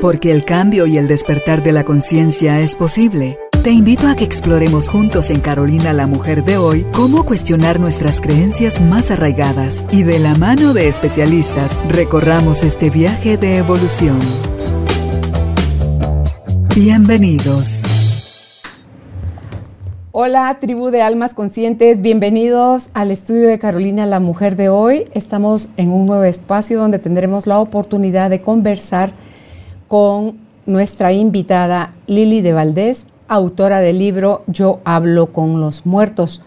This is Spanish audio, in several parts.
Porque el cambio y el despertar de la conciencia es posible. Te invito a que exploremos juntos en Carolina la Mujer de hoy cómo cuestionar nuestras creencias más arraigadas y de la mano de especialistas recorramos este viaje de evolución. Bienvenidos. Hola tribu de almas conscientes, bienvenidos al estudio de Carolina la Mujer de hoy. Estamos en un nuevo espacio donde tendremos la oportunidad de conversar con nuestra invitada Lili de Valdés, autora del libro Yo hablo con los muertos.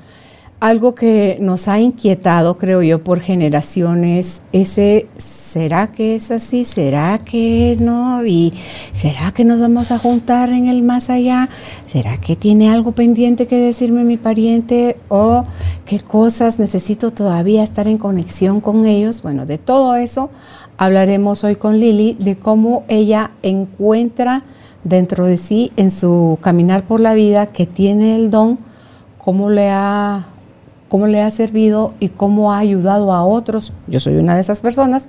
Algo que nos ha inquietado, creo yo, por generaciones, ese, ¿será que es así? ¿Será que no? ¿Y será que nos vamos a juntar en el más allá? ¿Será que tiene algo pendiente que decirme mi pariente? ¿O qué cosas necesito todavía estar en conexión con ellos? Bueno, de todo eso hablaremos hoy con Lili, de cómo ella encuentra dentro de sí en su caminar por la vida que tiene el don, cómo le ha, cómo le ha servido y cómo ha ayudado a otros, yo soy una de esas personas,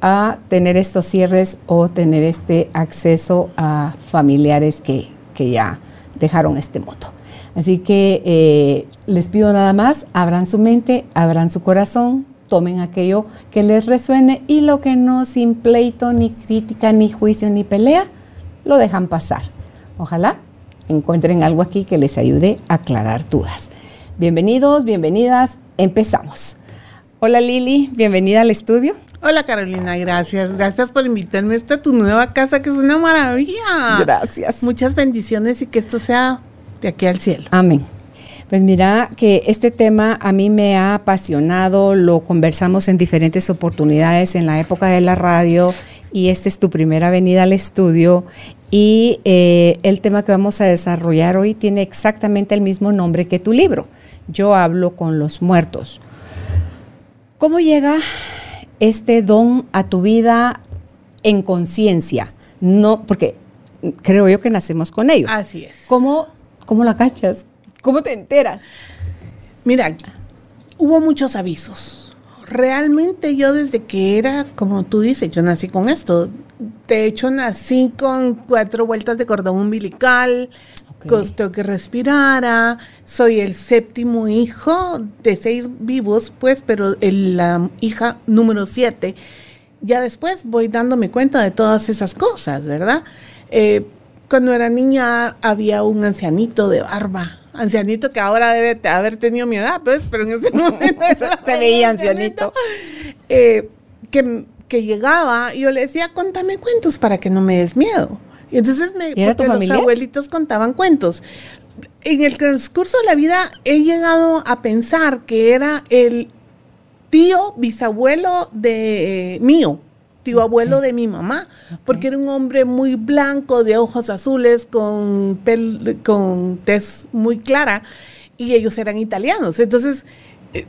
a tener estos cierres o tener este acceso a familiares que, que ya dejaron este mundo. Así que eh, les pido nada más, abran su mente, abran su corazón, tomen aquello que les resuene y lo que no sin pleito, ni crítica, ni juicio, ni pelea, lo dejan pasar. Ojalá encuentren algo aquí que les ayude a aclarar dudas. Bienvenidos, bienvenidas, empezamos. Hola Lili, bienvenida al estudio. Hola Carolina, gracias. Gracias por invitarme a esta tu nueva casa que es una maravilla. Gracias. Muchas bendiciones y que esto sea de aquí al cielo. Amén. Pues mira que este tema a mí me ha apasionado, lo conversamos en diferentes oportunidades en la época de la radio y esta es tu primera venida al estudio y eh, el tema que vamos a desarrollar hoy tiene exactamente el mismo nombre que tu libro. Yo hablo con los muertos. ¿Cómo llega este don a tu vida en conciencia? No, porque creo yo que nacemos con ello. Así es. ¿Cómo, cómo la cachas? ¿Cómo te enteras? Mira, hubo muchos avisos realmente yo desde que era, como tú dices, yo nací con esto. De hecho, nací con cuatro vueltas de cordón umbilical, costó que respirara. Soy el séptimo hijo de seis vivos, pues, pero la hija número siete. Ya después voy dándome cuenta de todas esas cosas, ¿verdad? Eh, cuando era niña había un ancianito de barba ancianito que ahora debe haber tenido mi edad, pues, pero en ese momento se veía ancianito. Eh, que, que, llegaba y yo le decía, contame cuentos para que no me des miedo. Y entonces me, porque los abuelitos contaban cuentos. En el transcurso de la vida he llegado a pensar que era el tío bisabuelo de mío, tío abuelo de mi mamá, porque era un hombre muy blanco, de ojos azules, con, pel, con tez muy clara, y ellos eran italianos. Entonces, eh,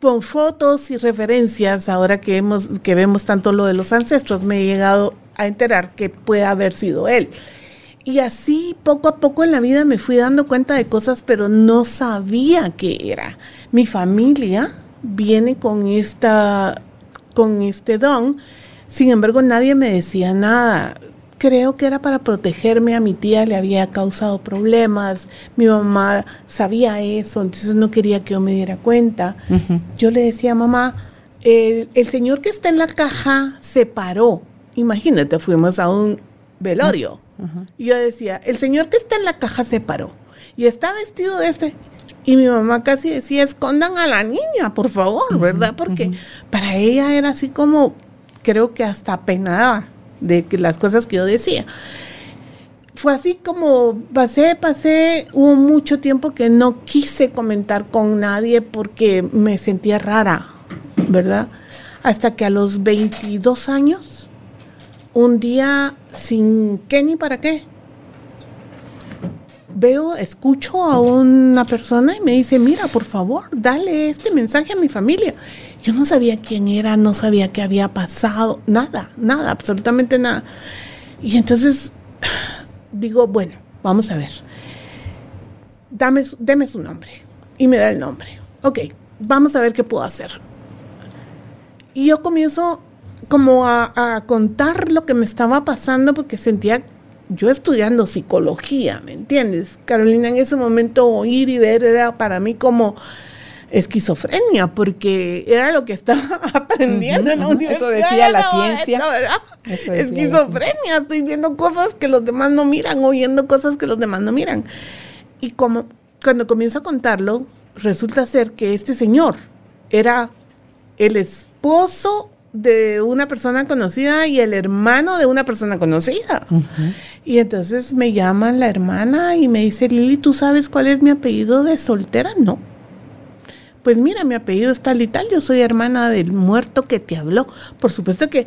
con fotos y referencias, ahora que, hemos, que vemos tanto lo de los ancestros, me he llegado a enterar que puede haber sido él. Y así poco a poco en la vida me fui dando cuenta de cosas, pero no sabía qué era. Mi familia viene con esta con este don sin embargo, nadie me decía nada. Creo que era para protegerme. A mi tía le había causado problemas. Mi mamá sabía eso, entonces no quería que yo me diera cuenta. Yo le decía, mamá, el, señor que está en la caja se paró. Imagínate, fuimos a un velorio. Y yo decía, el señor que está en la caja se paró. Y está vestido de este. Y mi mamá casi decía, escondan a la niña, por favor, ¿verdad? Porque para ella era así como, creo que hasta penada de las cosas que yo decía. Fue así como pasé, pasé, hubo mucho tiempo que no quise comentar con nadie porque me sentía rara, ¿verdad? Hasta que a los 22 años, un día sin qué ni para qué, veo, escucho a una persona y me dice, mira, por favor, dale este mensaje a mi familia. Yo no sabía quién era, no sabía qué había pasado, nada, nada, absolutamente nada. Y entonces digo, bueno, vamos a ver. Dame, deme su nombre. Y me da el nombre. Ok, vamos a ver qué puedo hacer. Y yo comienzo como a, contar lo que me estaba pasando porque sentía yo estudiando psicología, ¿me entiendes? Carolina, en ese momento oír y ver era para mí como esquizofrenia, porque era lo que estaba aprendiendo en la universidad. Eso decía la ciencia. esquizofrenia, estoy viendo cosas que los demás no miran, oyendo cosas que los demás no miran. Y como cuando comienzo a contarlo, resulta ser que este señor era el esposo de una persona conocida y el hermano de una persona conocida. Y entonces me llaman la hermana y me dice, Lili, ¿tú sabes cuál es mi apellido de soltera? No. Pues mira, mi apellido es tal y tal, yo soy hermana del muerto que te habló. Por supuesto que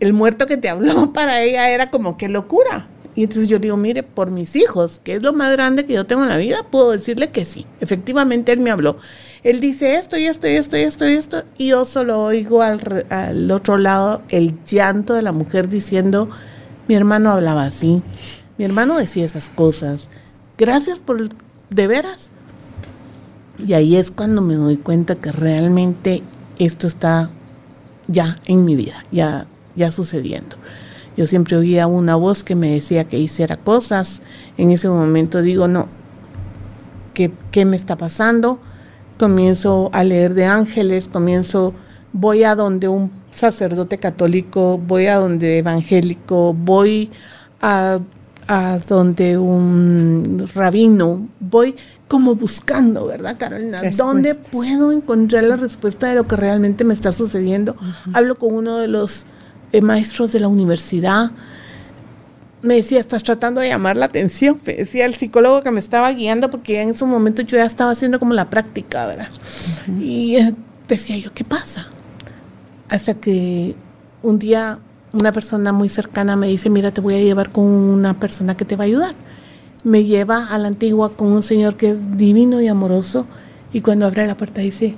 el muerto que te habló para ella era como qué locura. Y entonces yo digo, mire, por mis hijos, que es lo más grande que yo tengo en la vida, puedo decirle que sí. Efectivamente, él me habló. Él dice esto y esto y esto y esto y esto. Y yo solo oigo al, al otro lado el llanto de la mujer diciendo, mi hermano hablaba así. Mi hermano decía esas cosas. Gracias por, de veras. Y ahí es cuando me doy cuenta que realmente esto está ya en mi vida, ya, ya sucediendo. Yo siempre oía una voz que me decía que hiciera cosas. En ese momento digo, no, ¿qué, qué me está pasando? Comienzo a leer de ángeles, comienzo, voy a donde un sacerdote católico, voy a donde evangélico, voy a, a donde un rabino, voy como buscando, ¿verdad, Carolina? ¿Dónde puedo encontrar la respuesta de lo que realmente me está sucediendo? Hablo con uno de los eh, maestros de la universidad. Me decía, estás tratando de llamar la atención. Me decía el psicólogo que me estaba guiando porque en ese momento yo ya estaba haciendo como la práctica, ¿verdad? Y eh, decía yo, ¿qué pasa? Hasta que un día una persona muy cercana me dice, mira, te voy a llevar con una persona que te va a ayudar. Me lleva a la antigua con un señor que es divino y amoroso y cuando abre la puerta dice,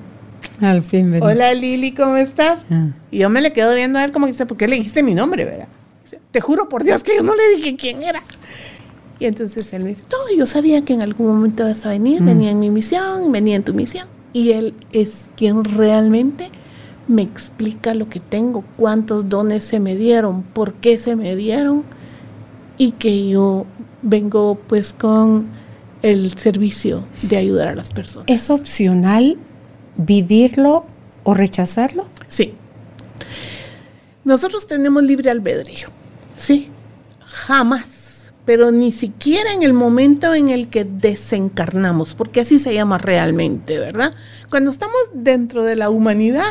al fin Hola Lili, ¿cómo estás? Ah. Y yo me le quedo viendo a él como que dice, ¿por qué le dijiste mi nombre, verdad? Te juro por Dios que yo no le dije quién era. Y entonces él me dice, no, yo sabía que en algún momento vas a venir, mm. venía en mi misión, venía en tu misión. Y él es quien realmente me explica lo que tengo, cuántos dones se me dieron, por qué se me dieron y que yo vengo pues con el servicio de ayudar a las personas. ¿Es opcional vivirlo o rechazarlo? Sí. Nosotros tenemos libre albedrío, sí, jamás, pero ni siquiera en el momento en el que desencarnamos, porque así se llama realmente, ¿verdad? Cuando estamos dentro de la humanidad,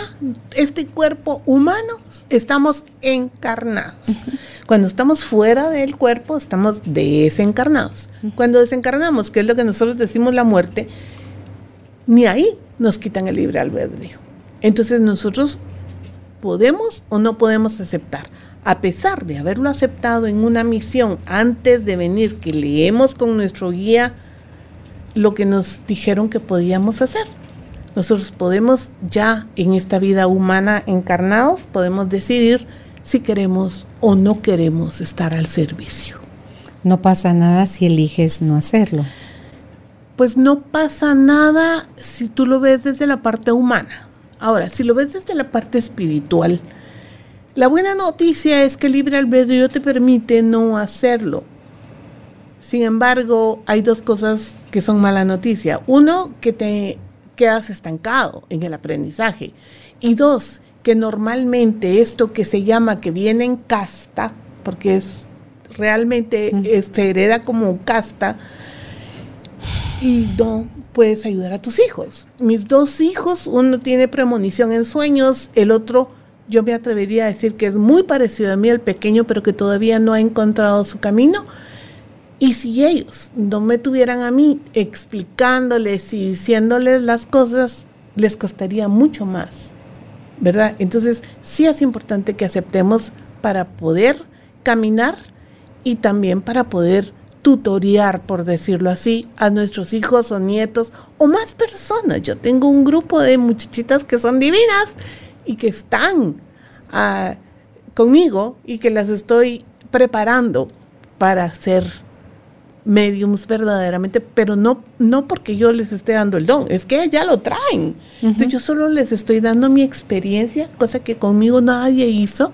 este cuerpo humano, estamos encarnados. Cuando estamos fuera del cuerpo, estamos desencarnados. Cuando desencarnamos, que es lo que nosotros decimos la muerte, ni ahí nos quitan el libre albedrío. Entonces nosotros podemos o no podemos aceptar. A pesar de haberlo aceptado en una misión antes de venir, que leemos con nuestro guía lo que nos dijeron que podíamos hacer. Nosotros podemos ya en esta vida humana encarnados, podemos decidir si queremos o no queremos estar al servicio. No pasa nada si eliges no hacerlo pues no pasa nada si tú lo ves desde la parte humana. Ahora, si lo ves desde la parte espiritual, la buena noticia es que el libre albedrío te permite no hacerlo. Sin embargo, hay dos cosas que son mala noticia. Uno, que te quedas estancado en el aprendizaje. Y dos, que normalmente esto que se llama que viene en casta, porque es realmente se hereda como casta, y no puedes ayudar a tus hijos. Mis dos hijos, uno tiene premonición en sueños, el otro yo me atrevería a decir que es muy parecido a mí, el pequeño, pero que todavía no ha encontrado su camino. Y si ellos no me tuvieran a mí explicándoles y diciéndoles las cosas, les costaría mucho más, ¿verdad? Entonces, sí es importante que aceptemos para poder caminar y también para poder tutoriar, por decirlo así, a nuestros hijos o nietos o más personas. Yo tengo un grupo de muchachitas que son divinas y que están ah, conmigo y que las estoy preparando para ser mediums verdaderamente, pero no, no porque yo les esté dando el don, es que ya lo traen. Entonces yo solo les estoy dando mi experiencia, cosa que conmigo nadie hizo,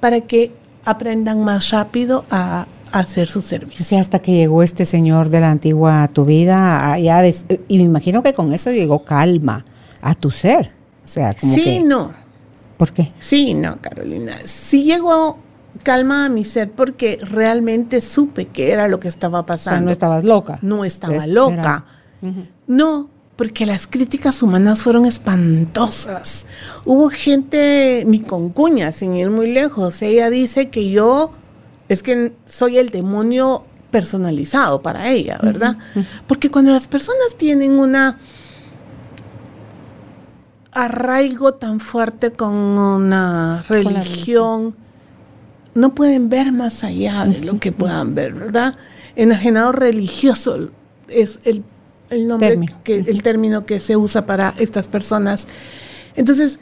para que aprendan más rápido a, hacer su servicio. O sea, hasta que llegó este señor de la antigua a tu vida, ya y me imagino que con eso llegó calma a tu ser. O sea, como sí, no. ¿Por qué? Sí, no, Carolina. Sí llegó calma a mi ser porque realmente supe que era lo que estaba pasando. O sea, no estabas loca. No estaba loca. No, porque las críticas humanas fueron espantosas. Hubo gente, mi concuña, sin ir muy lejos, ella dice que yo es que soy el demonio personalizado para ella, ¿verdad? Porque cuando las personas tienen una arraigo tan fuerte con una religión, no pueden ver más allá de lo que puedan ver, ¿verdad? Enajenado religioso es el, nombre que el término que se usa para estas personas. Entonces,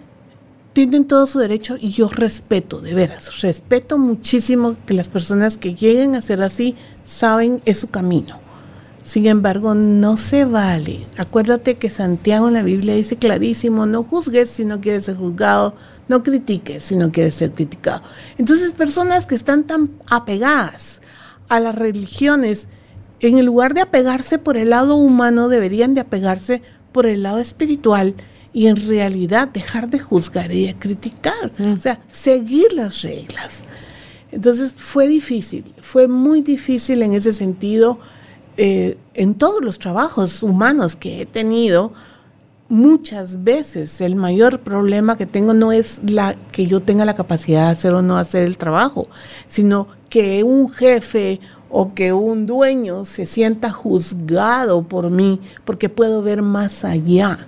tienen todo su derecho y yo respeto, de veras, respeto muchísimo que las personas que lleguen a ser así saben es su camino. Sin embargo, no se vale. Acuérdate que Santiago en la Biblia dice clarísimo, no juzgues si no quieres ser juzgado, no critiques si no quieres ser criticado. Entonces, personas que están tan apegadas a las religiones, en lugar de apegarse por el lado humano, deberían de apegarse por el lado espiritual y en realidad dejar de juzgar y de criticar, mm. o sea, seguir las reglas. Entonces fue difícil, fue muy difícil en ese sentido eh, en todos los trabajos humanos que he tenido, muchas veces el mayor problema que tengo no es la que yo tenga la capacidad de hacer o no hacer el trabajo, sino que un jefe o que un dueño se sienta juzgado por mí porque puedo ver más allá.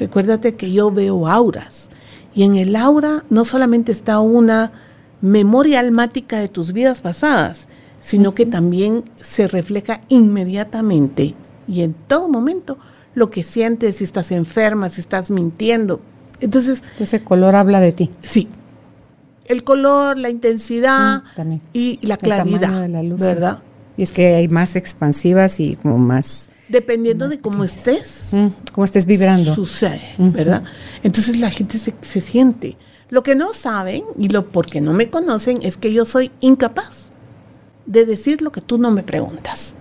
Recuérdate que yo veo auras y en el aura no solamente está una memoria almática de tus vidas pasadas, sino que también se refleja inmediatamente y en todo momento lo que sientes, si estás enferma, si estás mintiendo. Entonces... Ese color habla de ti. Sí. El color, la intensidad y la claridad, de la luz, ¿verdad? Y es que hay más expansivas y como más... Dependiendo de cómo estés. cómo estés vibrando. Sucede, ¿verdad? Entonces la gente se, se siente. Lo que no saben y lo porque no me conocen es que yo soy incapaz de decir lo que tú no me preguntas.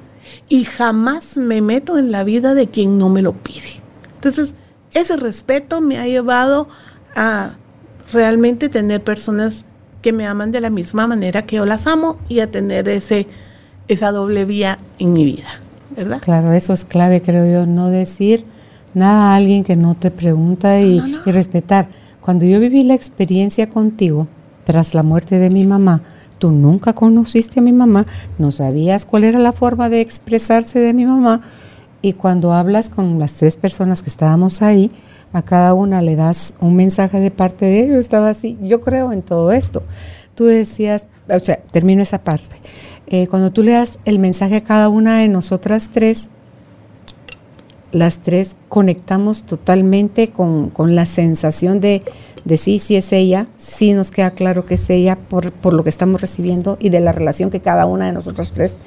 Y jamás me meto en la vida de quien no me lo pide. Entonces, ese respeto me ha llevado a realmente tener personas que me aman de la misma manera que yo las amo y a tener ese, esa doble vía en mi vida, ¿verdad? Claro, eso es clave, creo yo, no decir nada a alguien que no te pregunta y, y respetar. Cuando yo viví la experiencia contigo, tras la muerte de mi mamá, Tú nunca conociste a mi mamá, no sabías cuál era la forma de expresarse de mi mamá y cuando hablas con las tres personas que estábamos ahí, a cada una le das un mensaje de parte de ellos, estaba así, yo creo en todo esto. Tú decías, o sea, termino esa parte. Eh, cuando tú le das el mensaje a cada una de nosotras tres, las tres conectamos totalmente con, la sensación de, de, sí, sí es ella, sí nos queda claro que es ella por, por, lo que estamos recibiendo y de la relación que cada una de nosotros tres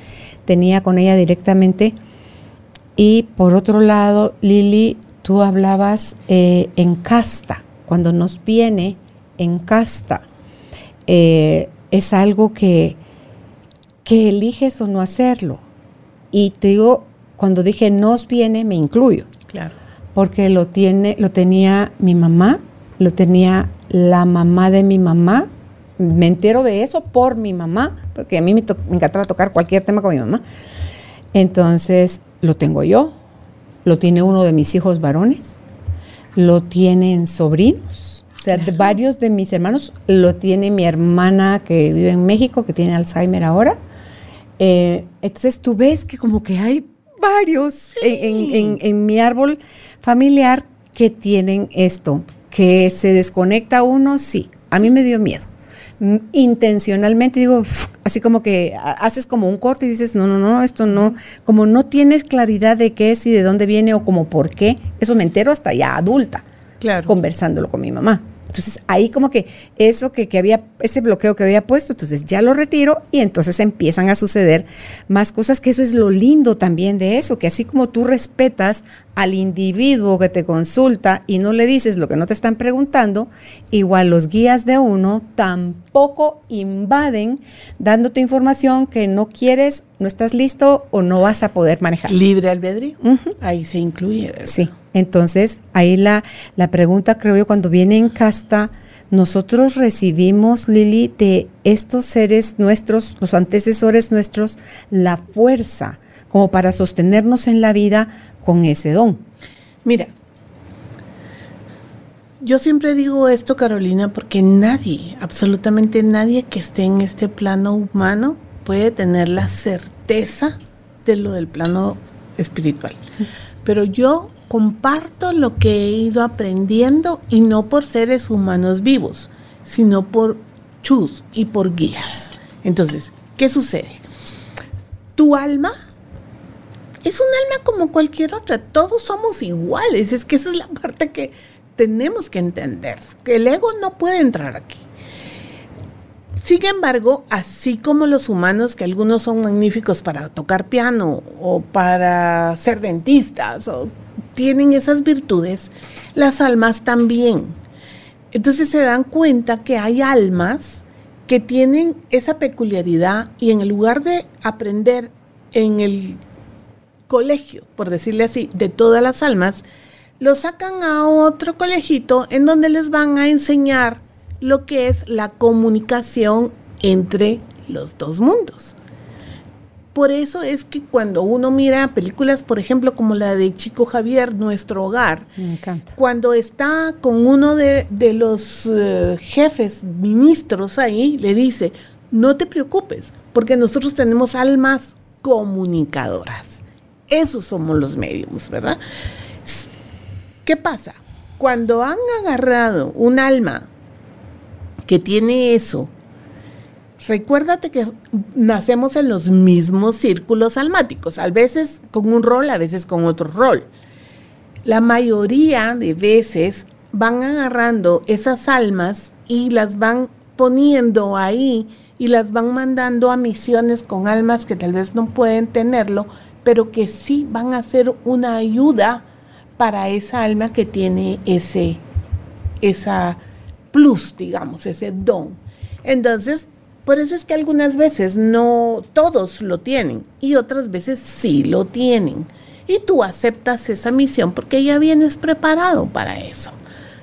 tenía con ella directamente. Y por otro lado, Lili, tú hablabas eh, en casta, cuando nos viene en casta, eh, es algo que, que eliges o no hacerlo. Y te digo, cuando dije nos viene, me incluyo. Claro. Porque lo, tiene, lo tenía mi mamá, lo tenía la mamá de mi mamá. Me entero de eso por mi mamá, porque a mí me, me encantaba tocar cualquier tema con mi mamá. Entonces, lo tengo yo, lo tiene uno de mis hijos varones, lo tienen sobrinos, o sea, varios de mis hermanos, lo tiene mi hermana que vive en México, que tiene Alzheimer ahora. Eh, entonces tú ves que como que hay varios en, mi árbol familiar que tienen esto, que se desconecta uno, sí, a mí me dio miedo. Intencionalmente digo, así como que haces como un corte y dices, no, no, no, esto no, como no tienes claridad de qué es y de dónde viene o como por qué, eso me entero hasta ya adulta, claro. conversándolo con mi mamá. Entonces ahí como que eso que, que, había, ese bloqueo que había puesto, entonces ya lo retiro y entonces empiezan a suceder más cosas, que eso es lo lindo también de eso, que así como tú respetas al individuo que te consulta y no le dices lo que no te están preguntando, igual los guías de uno tampoco invaden dándote información que no quieres, no estás listo o no vas a poder manejar. Libre albedrío. Ahí se incluye. ¿verdad? Sí. Entonces, ahí la, la pregunta, creo yo, cuando viene en casta, nosotros recibimos, Lili, de estos seres nuestros, los antecesores nuestros, la fuerza como para sostenernos en la vida con ese don. Mira, yo siempre digo esto, Carolina, porque nadie, absolutamente nadie que esté en este plano humano puede tener la certeza de lo del plano espiritual. Pero yo comparto lo que he ido aprendiendo y no por seres humanos vivos, sino por chus y por guías. Entonces, ¿qué sucede? Tu alma es un alma como cualquier otra, todos somos iguales, es que esa es la parte que tenemos que entender, que el ego no puede entrar aquí. Sin embargo, así como los humanos, que algunos son magníficos para tocar piano o para ser dentistas o tienen esas virtudes, las almas también. Entonces se dan cuenta que hay almas que tienen esa peculiaridad y en lugar de aprender en el colegio, por decirle así, de todas las almas, lo sacan a otro colegito en donde les van a enseñar lo que es la comunicación entre los dos mundos. Por eso es que cuando uno mira películas, por ejemplo, como la de Chico Javier, Nuestro Hogar, cuando está con uno de, los eh, jefes ministros ahí, le dice, no te preocupes, porque nosotros tenemos almas comunicadoras. Esos somos los medios, ¿verdad? ¿Qué pasa? Cuando han agarrado un alma que tiene eso, Recuérdate que nacemos en los mismos círculos almáticos, a veces con un rol, a veces con otro rol. La mayoría de veces van agarrando esas almas y las van poniendo ahí y las van mandando a misiones con almas que tal vez no pueden tenerlo, pero que sí van a ser una ayuda para esa alma que tiene ese esa plus, digamos, ese don. Entonces, por eso es que algunas veces no todos lo tienen y otras veces sí lo tienen. Y tú aceptas esa misión porque ya vienes preparado para eso.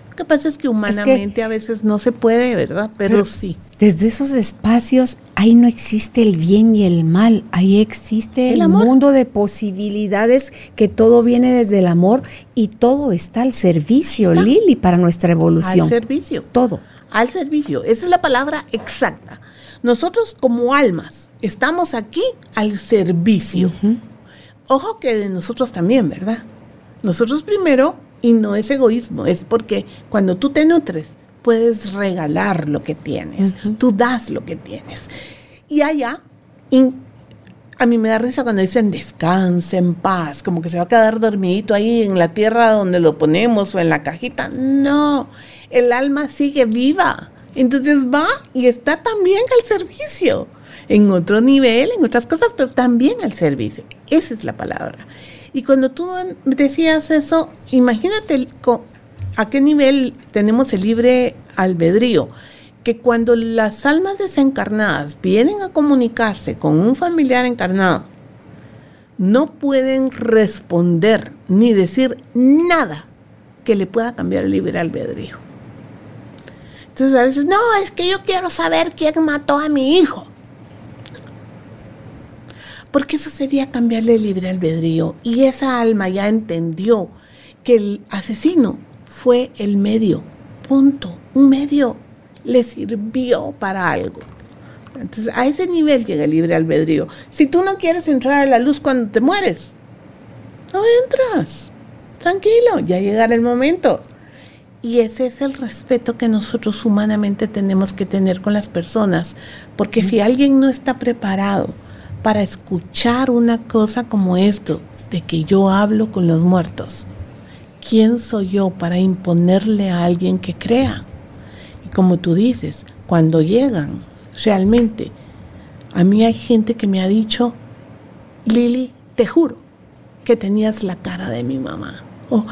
Lo que pasa es que humanamente a veces no se puede, ¿verdad? Pero, sí. Desde esos espacios ahí no existe el bien y el mal, ahí existe el, mundo de posibilidades que todo viene desde el amor y todo está al servicio, Lili, para nuestra evolución. Al servicio. Todo. Al servicio. Esa es la palabra exacta. Nosotros como almas estamos aquí al servicio. Ojo que de nosotros también, ¿verdad? Nosotros primero, y no es egoísmo, es porque cuando tú te nutres, puedes regalar lo que tienes, tú das lo que tienes. Y allá, a mí me da risa cuando dicen descanse en paz, como que se va a quedar dormidito ahí en la tierra donde lo ponemos o en la cajita. No, el alma sigue viva. Entonces va y está también al servicio, en otro nivel, en otras cosas, pero también al servicio. Esa es la palabra. Y cuando tú decías eso, imagínate a qué nivel tenemos el libre albedrío, que cuando las almas desencarnadas vienen a comunicarse con un familiar encarnado, no pueden responder ni decir nada que le pueda cambiar el libre albedrío. Entonces a veces, no, es que yo quiero saber quién mató a mi hijo. Porque eso sería cambiarle el libre albedrío. Y esa alma ya entendió que el asesino fue el medio. Punto. Un medio le sirvió para algo. Entonces, a ese nivel llega el libre albedrío. Si tú no quieres entrar a la luz cuando te mueres, no entras. Tranquilo, ya llegará el momento. Y ese es el respeto que nosotros humanamente tenemos que tener con las personas, porque si alguien no está preparado para escuchar una cosa como esto, de que yo hablo con los muertos, ¿quién soy yo para imponerle a alguien que crea? Y como tú dices, cuando llegan realmente, a mí hay gente que me ha dicho, Lili, te juro que tenías la cara de mi mamá. O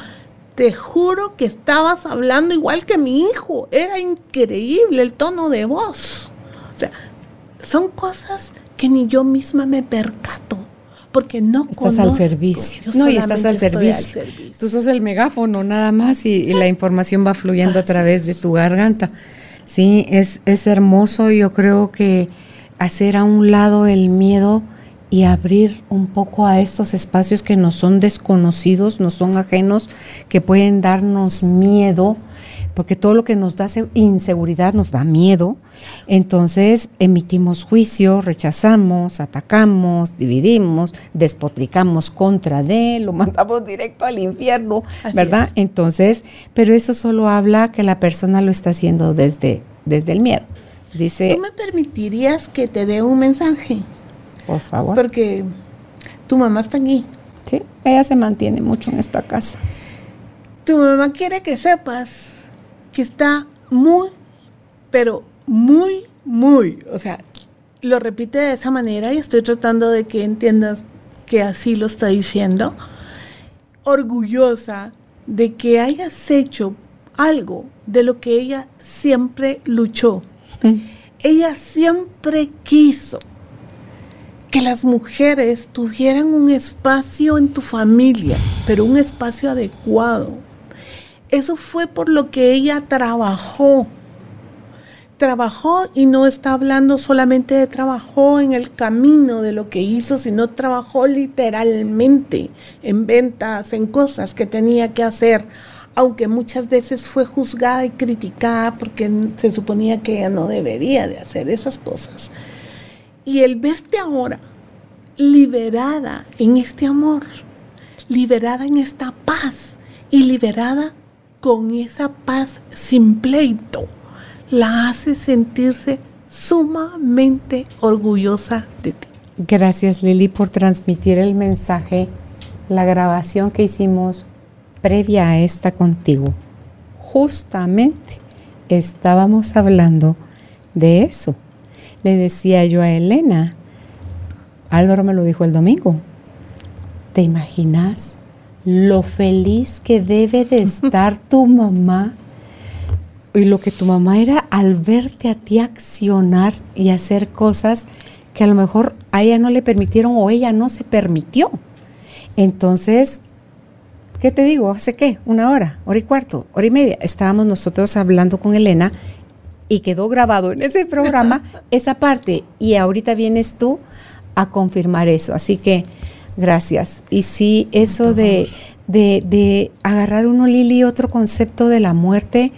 te juro que estabas hablando igual que mi hijo. Era increíble el tono de voz. O sea, son cosas que ni yo misma me percato porque no estás al servicio. no, y estás al servicio. Tú sos el megáfono nada más y, la información va fluyendo a través de tu garganta. Sí, es, es hermoso. Yo creo que hacer a un lado el miedo y abrir un poco a estos espacios que no son desconocidos, no son ajenos, que pueden darnos miedo, porque todo lo que nos da inseguridad nos da miedo. Entonces emitimos juicio, rechazamos, atacamos, dividimos, despotricamos contra de, lo mandamos directo al infierno, ¿verdad? Entonces, pero eso solo habla que la persona lo está haciendo desde, desde el miedo. Dice, ¿Tú me permitirías que te dé un mensaje? Por favor. Porque tu mamá está aquí. Sí, ella se mantiene mucho en esta casa. Tu mamá quiere que sepas que está muy, pero muy, muy, o sea, lo repite de esa manera y estoy tratando de que entiendas que así lo está diciendo, orgullosa de que hayas hecho algo de lo que ella siempre luchó. Mm. Ella siempre quiso que las mujeres tuvieran un espacio en tu familia, pero un espacio adecuado, eso fue por lo que ella trabajó. Trabajó y no está hablando solamente de trabajó en el camino de lo que hizo, sino trabajó literalmente en ventas, en cosas que tenía que hacer, aunque muchas veces fue juzgada y criticada porque se suponía que ella no debería de hacer esas cosas. Y el verte ahora liberada en este amor, liberada en esta paz y liberada con esa paz sin pleito, la hace sentirse sumamente orgullosa de ti. Gracias Lili por transmitir el mensaje, la grabación que hicimos previa a esta contigo. Justamente estábamos hablando de eso. Le decía yo a Elena, Álvaro me lo dijo el domingo, ¿te imaginas lo feliz que debe de estar tu mamá y lo que tu mamá era al verte a ti accionar y hacer cosas que a lo mejor a ella no le permitieron o ella no se permitió. Entonces, ¿qué te digo? ¿Hace qué? Una hora, hora y cuarto, hora y media. Estábamos nosotros hablando con Elena y quedó grabado en ese programa esa parte y ahorita vienes tú a confirmar eso. Así que Gracias. Y sí, eso de, de, agarrar uno, Lili, otro concepto de la muerte,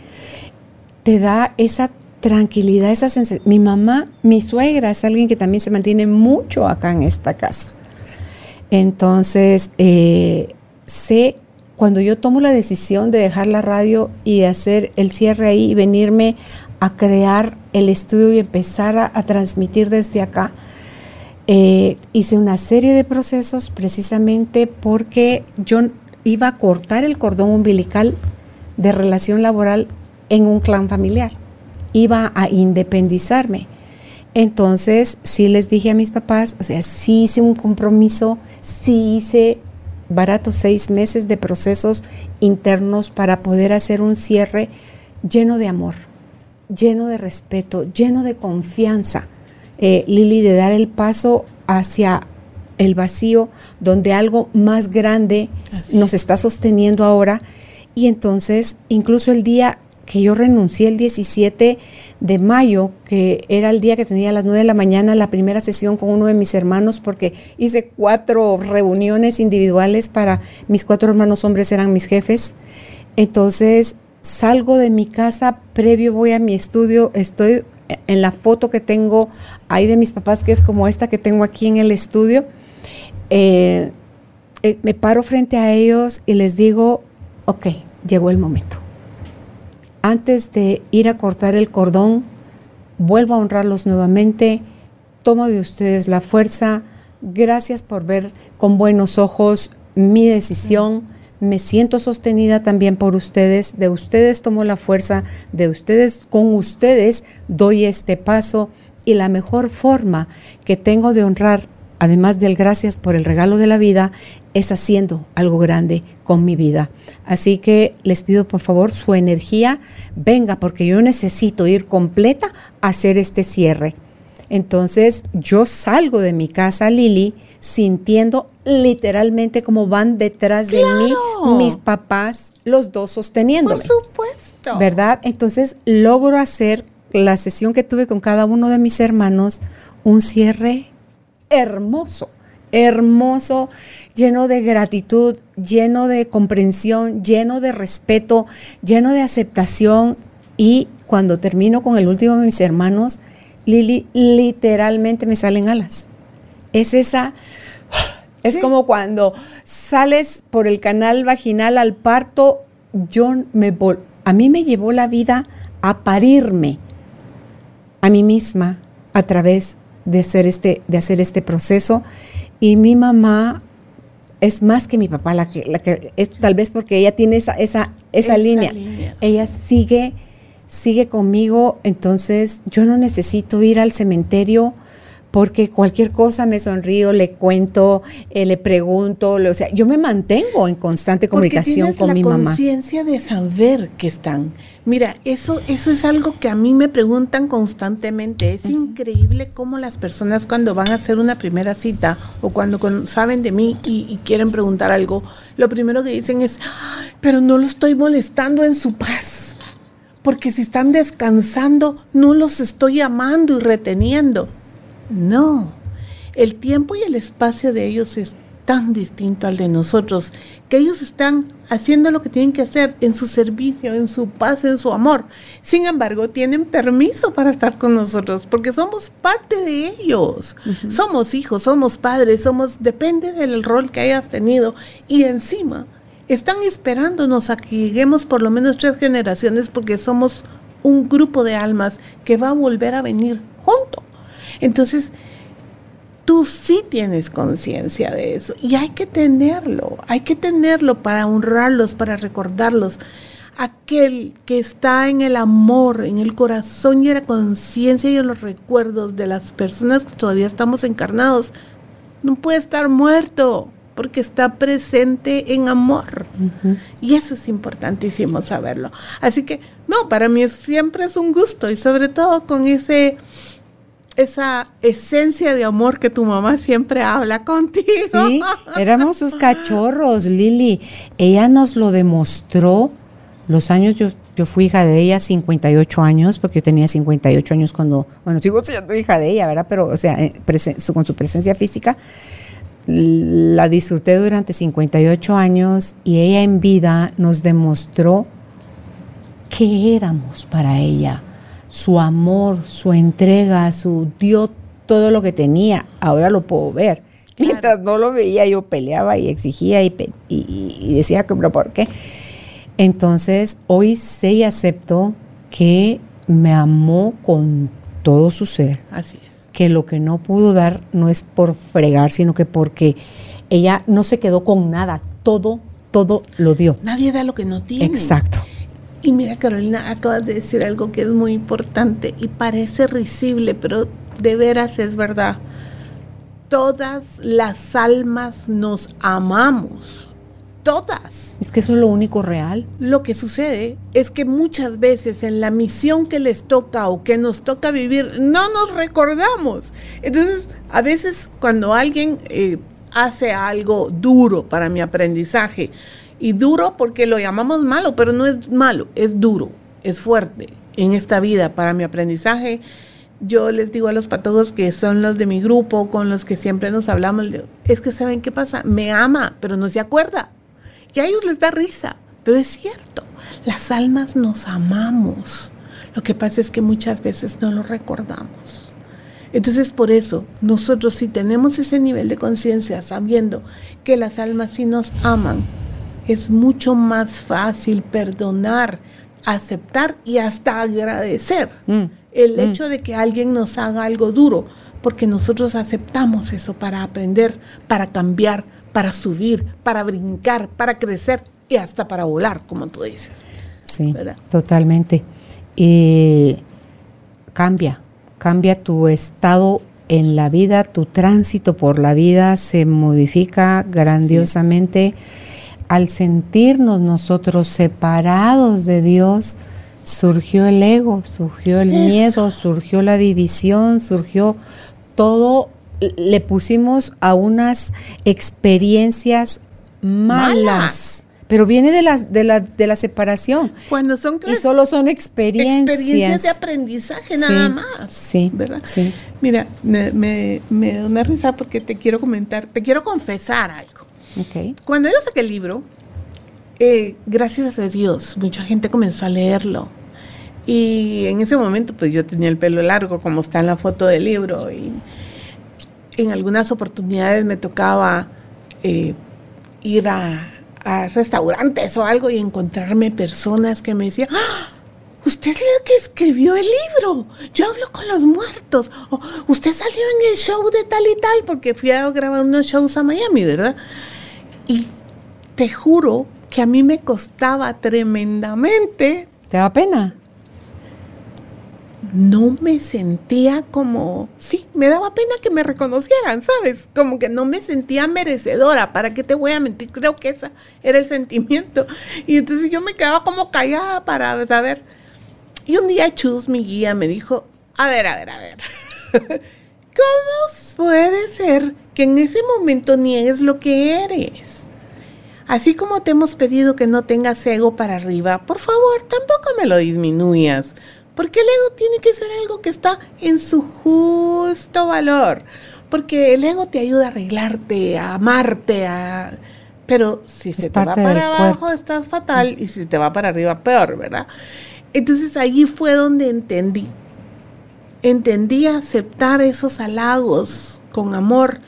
te da esa tranquilidad, esa sensación. Mi mamá, mi suegra es alguien que también se mantiene mucho acá en esta casa. Entonces, eh, sé, cuando yo tomo la decisión de dejar la radio y hacer el cierre ahí y venirme a crear el estudio y empezar a transmitir desde acá, eh, hice una serie de procesos precisamente porque yo iba a cortar el cordón umbilical de relación laboral en un clan familiar. Iba a independizarme. Entonces, sí les dije a mis papás, o sea, sí hice un compromiso, sí hice baratos seis meses de procesos internos para poder hacer un cierre lleno de amor, lleno de respeto, lleno de confianza eh, Lili, de dar el paso hacia el vacío donde algo más grande nos está sosteniendo ahora. Y entonces, incluso el día que yo renuncié, el 17 de mayo, que era el día que tenía a las 9 de la mañana la primera sesión con uno de mis hermanos, porque hice cuatro reuniones individuales para mis cuatro hermanos hombres, eran mis jefes. Entonces, salgo de mi casa, previo voy a mi estudio, estoy en la foto que tengo ahí de mis papás, que es como esta que tengo aquí en el estudio, eh, eh, me paro frente a ellos y les digo, ok, llegó el momento. Antes de ir a cortar el cordón, vuelvo a honrarlos nuevamente, tomo de ustedes la fuerza, gracias por ver con buenos ojos mi decisión, me siento sostenida también por ustedes, de ustedes tomo la fuerza, de ustedes, con ustedes doy este paso y la mejor forma que tengo de honrar, además del gracias por el regalo de la vida, es haciendo algo grande con mi vida. Así que les pido por favor su energía venga porque yo necesito ir completa a hacer este cierre. Entonces yo salgo de mi casa, Lili, sintiendo literalmente como van detrás de mí mis papás, los dos sosteniéndome. Por supuesto. ¿Verdad? Entonces logro hacer la sesión que tuve con cada uno de mis hermanos un cierre hermoso, hermoso, lleno de gratitud, lleno de comprensión, lleno de respeto, lleno de aceptación. Y cuando termino con el último de mis hermanos, Lili, literalmente me salen alas. Es esa, es como cuando sales por el canal vaginal al parto, yo me a mí me llevó la vida a parirme a mí misma a través de hacer este, de hacer este proceso. Y mi mamá es más que mi papá, la que, la que es, tal vez porque ella tiene esa, esa, esa, línea. Ella sigue, sigue conmigo, entonces yo no necesito ir al cementerio porque cualquier cosa me sonrío, le cuento, eh, le pregunto, o sea, yo me mantengo en constante comunicación con mi mamá. la conciencia de saber que están. Mira, eso, eso es algo que a mí me preguntan constantemente. Es increíble cómo las personas cuando van a hacer una primera cita o cuando saben de mí y, y quieren preguntar algo, lo primero que dicen es, pero no lo estoy molestando en su paz. Porque si están descansando, no los estoy amando y reteniendo. No, el tiempo y el espacio de ellos es tan distinto al de nosotros, que ellos están haciendo lo que tienen que hacer en su servicio, en su paz, en su amor. Sin embargo, tienen permiso para estar con nosotros, porque somos parte de ellos. Somos hijos, somos padres, somos, depende del rol que hayas tenido. Y encima, están esperándonos a que lleguemos por lo menos tres generaciones, porque somos un grupo de almas que va a volver a venir junto. Entonces, tú sí tienes conciencia de eso y hay que tenerlo, hay que tenerlo para honrarlos, para recordarlos. Aquel que está en el amor, en el corazón y en la conciencia y en los recuerdos de las personas que todavía estamos encarnados, no puede estar muerto porque está presente en amor. Y eso es importantísimo saberlo. Así que, no, para mí siempre es un gusto y sobre todo con ese esa esencia de amor que tu mamá siempre habla contigo. Sí, éramos sus cachorros, Lili. Ella nos lo demostró los años, yo, yo fui hija de ella 58 años, porque yo tenía 58 años cuando, bueno, sigo siendo hija de ella, ¿verdad? Pero, o sea, eh, con su presencia física, la disfruté durante 58 años y ella en vida nos demostró que éramos para ella su amor, su entrega, su dio todo lo que tenía. Ahora lo puedo ver. Mientras no lo veía, yo peleaba y exigía y, y, decía que, pero ¿por qué? Entonces, hoy sé y acepto que me amó con todo su ser. Así es. Que lo que no pudo dar no es por fregar, sino que porque ella no se quedó con nada. Todo, todo lo dio. Nadie da lo que no tiene. Exacto. Y mira, Carolina, acabas de decir algo que es muy importante y parece risible, pero de veras es verdad. Todas las almas nos amamos. Todas. Es que eso es lo único real. Lo que sucede es que muchas veces en la misión que les toca o que nos toca vivir, no nos recordamos. Entonces, a veces cuando alguien eh, hace algo duro para mi aprendizaje, y duro porque lo llamamos malo, pero no es malo, es duro, es fuerte en esta vida para mi aprendizaje. Yo les digo a los patólogos que son los de mi grupo, con los que siempre nos hablamos, es que saben qué pasa, me ama, pero no se acuerda. Y a ellos les da risa, pero es cierto, las almas nos amamos. Lo que pasa es que muchas veces no lo recordamos. Entonces por eso nosotros si tenemos ese nivel de conciencia sabiendo que las almas sí nos aman, es mucho más fácil perdonar, aceptar y hasta agradecer mm. el mm. hecho de que alguien nos haga algo duro, porque nosotros aceptamos eso para aprender, para cambiar, para subir, para brincar, para crecer y hasta para volar, como tú dices. Sí, totalmente. Y cambia, cambia tu estado en la vida, tu tránsito por la vida se modifica grandiosamente. Al sentirnos nosotros separados de Dios, surgió el ego, surgió el miedo, surgió la división, surgió todo, le pusimos a unas experiencias malas. Pero viene de la, de la, de la separación. Cuando son y solo son experiencias. Experiencias de aprendizaje nada más. Sí. ¿Verdad? Sí. Mira, me, me, da una risa porque te quiero comentar, te quiero confesar algo. Cuando yo saqué el libro, eh, gracias a Dios, mucha gente comenzó a leerlo. Y en ese momento, pues yo tenía el pelo largo, como está en la foto del libro. Y en algunas oportunidades me tocaba eh, ir a restaurantes o algo y encontrarme personas que me decían, ¡Ah! usted es el que escribió el libro, yo hablo con los muertos, usted salió en el show de tal y tal, porque fui a grabar unos shows a Miami, ¿verdad? Y te juro que a mí me costaba tremendamente. ¿Te da pena? no me sentía como, sí, me daba pena que me reconocieran, ¿sabes? Como que no me sentía merecedora, ¿para qué te voy a mentir? Creo que ese era el sentimiento. Y entonces yo me quedaba como callada para saber. Y un día Chus, mi guía, me dijo, a ver, a ver, a ver, ¿cómo puede ser que en ese momento niegues lo que eres? Así como te hemos pedido que no tengas ego para arriba, por favor, tampoco me lo disminuyas. Porque el ego tiene que ser algo que está en su justo valor. Porque el ego te ayuda a arreglarte, a amarte, a... Pero si se te va para abajo estás fatal y si te va para arriba peor, ¿verdad? Entonces allí fue donde entendí. Entendí aceptar esos halagos con amor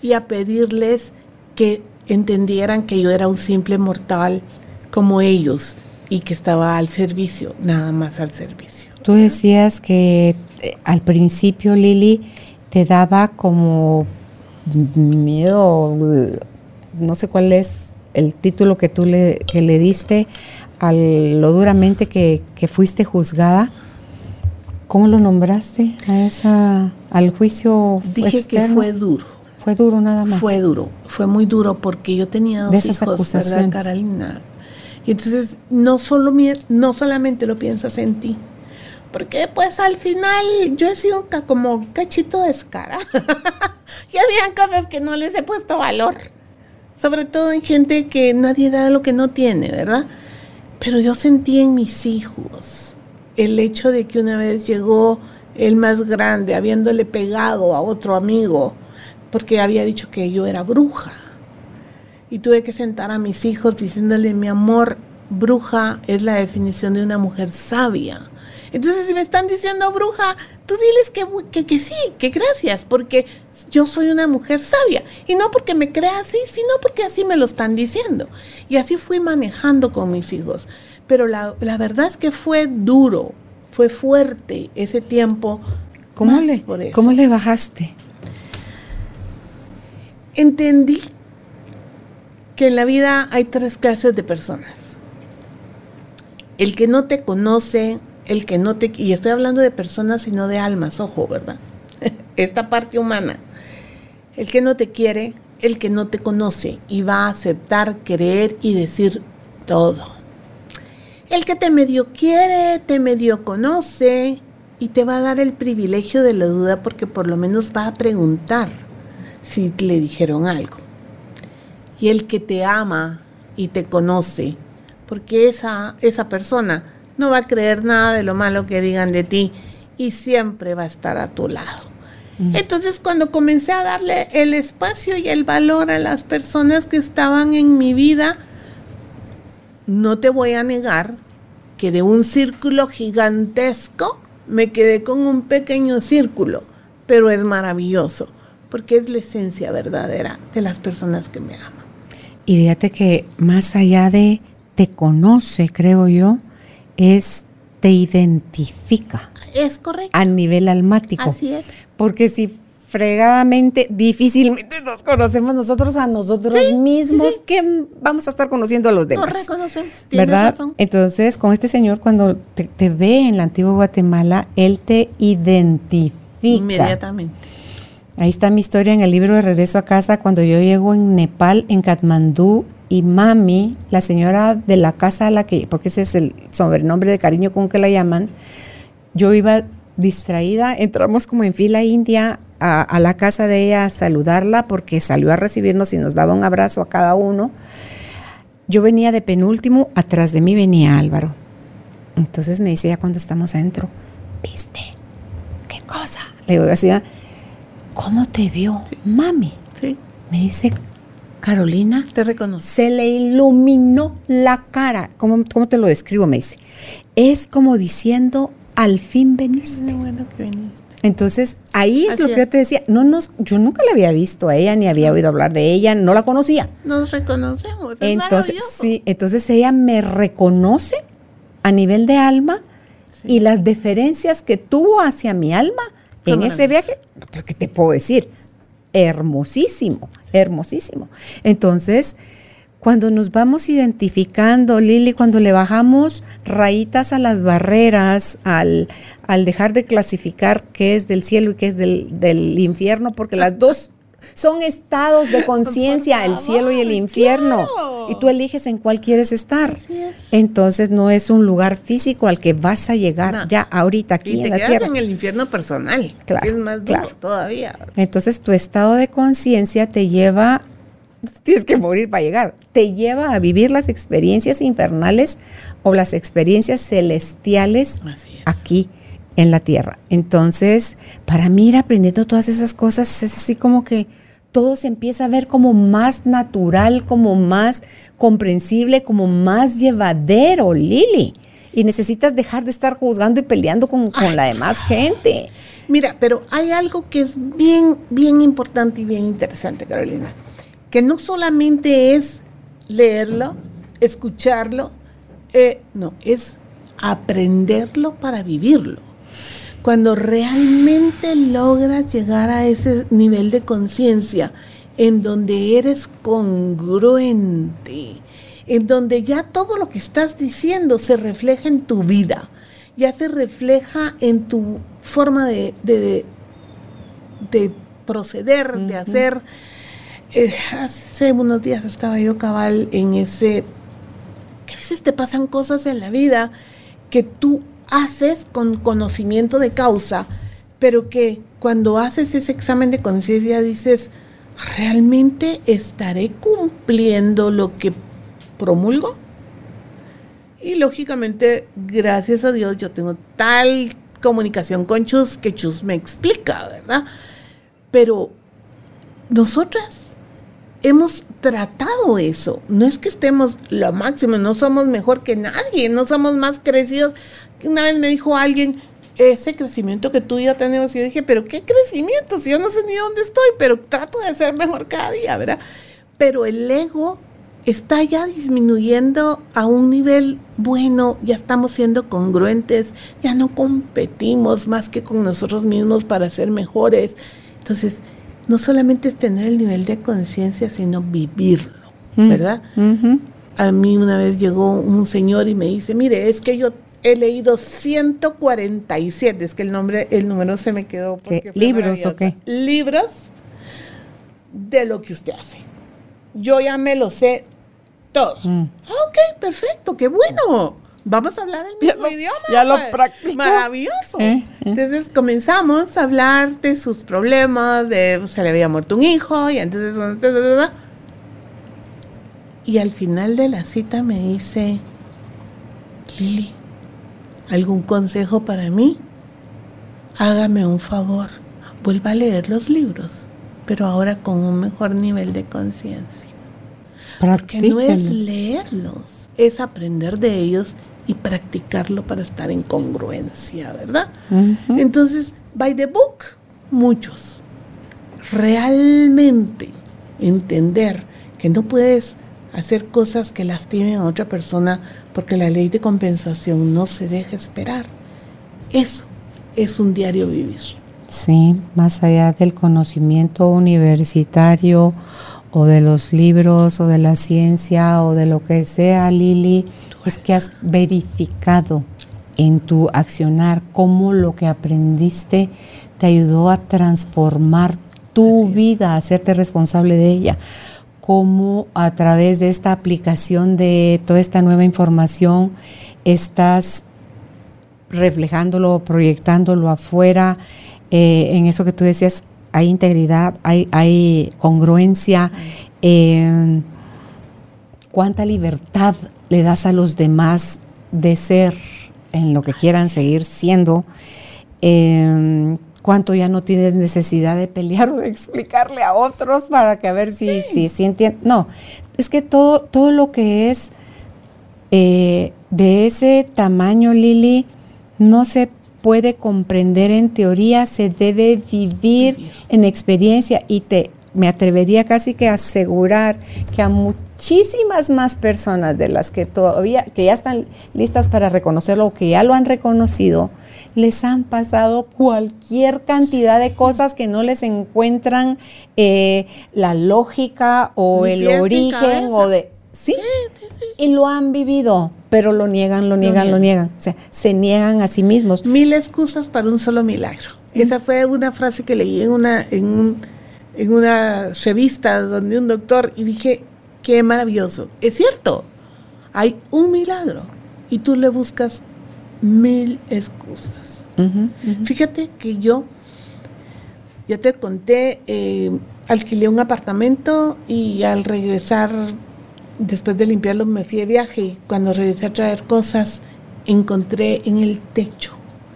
y a pedirles que entendieran que yo era un simple mortal como ellos y que estaba al servicio, nada más al servicio. Tú decías que eh, al principio, Lili, te daba como miedo, no sé cuál es el título que tú le, que le diste a lo duramente que, fuiste juzgada. ¿Cómo lo nombraste a esa, al juicio Dije que fue duro. Fue duro nada más. Fue duro, fue muy duro porque yo tenía dos hijos, ¿verdad, Carolina? Y entonces no, solo, no solamente lo piensas en ti, porque pues al final yo he sido como cachito de escara. y habían cosas que no les he puesto valor. Sobre todo en gente que nadie da lo que no tiene, ¿verdad? Pero yo sentí en mis hijos el hecho de que una vez llegó el más grande habiéndole pegado a otro amigo porque había dicho que yo era bruja. Y tuve que sentar a mis hijos diciéndole, mi amor, bruja es la definición de una mujer sabia entonces, si me están diciendo bruja, tú diles que, que, sí, que gracias, porque yo soy una mujer sabia. Y no porque me crea así, sino porque así me lo están diciendo. Y así fui manejando con mis hijos. Pero la, verdad es que fue duro, fue fuerte ese tiempo. ¿Cómo, le, ¿Cómo le bajaste? Entendí que en la vida hay tres clases de personas. El que no te conoce, el que no te... Y estoy hablando de personas sino de almas, ojo, ¿verdad? Esta parte humana. El que no te quiere, el que no te conoce y va a aceptar, creer y decir todo. El que te medio quiere, te medio conoce y te va a dar el privilegio de la duda porque por lo menos va a preguntar si le dijeron algo. Y el que te ama y te conoce, porque esa, esa persona no va a creer nada de lo malo que digan de ti y siempre va a estar a tu lado. Mm. Entonces cuando comencé a darle el espacio y el valor a las personas que estaban en mi vida, no te voy a negar que de un círculo gigantesco me quedé con un pequeño círculo, pero es maravilloso, porque es la esencia verdadera de las personas que me aman. Y fíjate que más allá de te conoce, creo yo, es te identifica. Es correcto. A nivel almático. Así es. Porque si fregadamente, difícilmente nos conocemos nosotros a nosotros mismos, que vamos a estar conociendo a los demás. No reconocemos, ¿verdad? Entonces, con este señor, cuando te, ve en la antigua Guatemala, él te identifica. Inmediatamente. Ahí está mi historia en el libro de Regreso a casa, cuando yo llego en Nepal, en Katmandú, y mami, la señora de la casa a la que, porque ese es el sobrenombre de cariño con que la llaman, yo iba distraída, entramos como en fila india a, la casa de ella a saludarla porque salió a recibirnos y nos daba un abrazo a cada uno. Yo venía de penúltimo, atrás de mí venía Álvaro. Entonces me decía cuando estamos adentro, ¿viste? ¿Qué cosa? Le digo, decía, ¿cómo te vio? Mami. Sí. Me dice, Carolina. Te reconoce. Se le iluminó la cara. ¿Cómo, ¿Cómo, te lo describo? Me dice. Es como diciendo, al fin veniste. bueno que viniste. Entonces, ahí es lo que yo te decía. No nos, yo nunca la había visto a ella, ni había oído hablar de ella, no la conocía. Nos reconocemos. entonces, sí, entonces ella me reconoce a nivel de alma y las deferencias que tuvo hacia mi alma en ese viaje, porque te puedo decir, hermosísimo, hermosísimo. Entonces, cuando nos vamos identificando, Lili, cuando le bajamos rayitas a las barreras, al, al dejar de clasificar qué es del cielo y qué es del, infierno, porque las dos son estados de conciencia, el cielo y el infierno. Y tú eliges en cuál quieres estar. Entonces no es un lugar físico al que vas a llegar ya ahorita aquí en la tierra. en el infierno personal. Claro. es más duro todavía. Entonces tu estado de conciencia te lleva tienes que morir para llegar. Te lleva a vivir las experiencias infernales o las experiencias celestiales aquí en la tierra. Entonces, para mí ir aprendiendo todas esas cosas es así como que todo se empieza a ver como más natural, como más comprensible, como más llevadero, Lili. Y necesitas dejar de estar juzgando y peleando con, con la demás gente. Mira, pero hay algo que es bien, bien importante y bien interesante, Carolina que no solamente es leerlo, escucharlo, eh, no, es aprenderlo para vivirlo. Cuando realmente logras llegar a ese nivel de conciencia en donde eres congruente, en donde ya todo lo que estás diciendo se refleja en tu vida, ya se refleja en tu forma de, de, proceder, de hacer. Eh, hace unos días estaba yo cabal en ese, que a veces te pasan cosas en la vida que tú haces con conocimiento de causa, pero que cuando haces ese examen de conciencia dices, ¿realmente estaré cumpliendo lo que promulgo? Y lógicamente, gracias a Dios, yo tengo tal comunicación con Chus que Chus me explica, ¿verdad? Pero nosotras hemos tratado eso. No es que estemos lo máximo, no somos mejor que nadie, no somos más crecidos. Una vez me dijo alguien, ese crecimiento que tú y yo tenemos, y yo dije, pero ¿qué crecimiento? Si yo no sé ni dónde estoy, pero trato de ser mejor cada día, ¿verdad? Pero el ego está ya disminuyendo a un nivel bueno, ya estamos siendo congruentes, ya no competimos más que con nosotros mismos para ser mejores. Entonces, no solamente es tener el nivel de conciencia, sino vivirlo, mm. ¿verdad? A mí una vez llegó un señor y me dice, mire, es que yo he leído 147, es que el nombre, el número se me quedó. Porque ¿Libros o qué? Libros de lo que usted hace. Yo ya me lo sé todo. Mm. Ok, perfecto, qué bueno vamos a hablar el mismo idioma. Ya lo pues. practico. Maravilloso. Eh, eh. Entonces comenzamos a hablar de sus problemas, de se le había muerto un hijo, y entonces... Y al final de la cita me dice, Lili, ¿algún consejo para mí? Hágame un favor, vuelva a leer los libros, pero ahora con un mejor nivel de conciencia. Porque no es leerlos, es aprender de ellos y practicarlo para estar en congruencia, ¿verdad? Entonces, by the book, muchos. Realmente entender que no puedes hacer cosas que lastimen a otra persona porque la ley de compensación no se deja esperar. Eso es un diario vivir. Sí, más allá del conocimiento universitario o de los libros o de la ciencia o de lo que sea, Lili, es que has verificado en tu accionar cómo lo que aprendiste te ayudó a transformar tu vida, a hacerte responsable de ella, cómo a través de esta aplicación de toda esta nueva información estás reflejándolo, proyectándolo afuera, eh, en eso que tú decías, hay integridad, hay, hay congruencia, eh, cuánta libertad le das a los demás de ser en lo que quieran seguir siendo, cuánto ya no tienes necesidad de pelear o de explicarle a otros para que a ver si, sí. si, entienden. No, es que todo, todo lo que es de ese tamaño, Lili, no se puede comprender en teoría, se debe vivir, en experiencia y te me atrevería casi que a asegurar que a muchísimas más personas de las que todavía, que ya están listas para reconocerlo o que ya lo han reconocido, les han pasado cualquier cantidad de cosas que no les encuentran eh, la lógica o el origen o de... ¿sí? Y lo han vivido, pero lo niegan, lo niegan, lo niegan. O sea, se niegan a sí mismos. Mil excusas para un solo milagro. Esa fue una frase que leí en una, en, en una revista donde un doctor y dije, qué maravilloso. Es cierto, hay un milagro y tú le buscas mil excusas. Fíjate que yo, ya te conté, eh, alquilé un apartamento y al regresar después de limpiarlo me fui de viaje y cuando regresé a traer cosas encontré en el techo,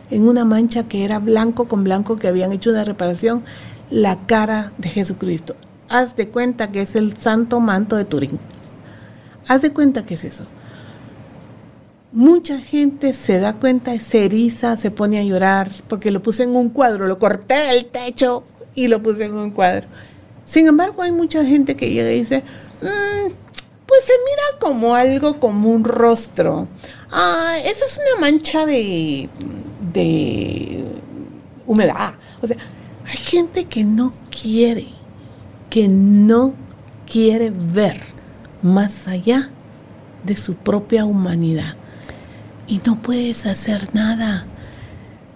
en una mancha que era blanco con blanco que habían hecho una reparación, la cara de Jesucristo. Haz de cuenta que es el santo manto de Turín. Haz de cuenta que es eso. Mucha gente se da cuenta, se eriza, se pone a llorar porque lo puse en un cuadro, lo corté del techo y lo puse en un cuadro. Sin embargo, hay mucha gente que llega y dice, mm, pues se mira como algo, como un rostro. Ah, eso es una mancha de, de humedad. O sea, hay gente que no quiere, que no quiere ver más allá de su propia humanidad. Y no puedes hacer nada.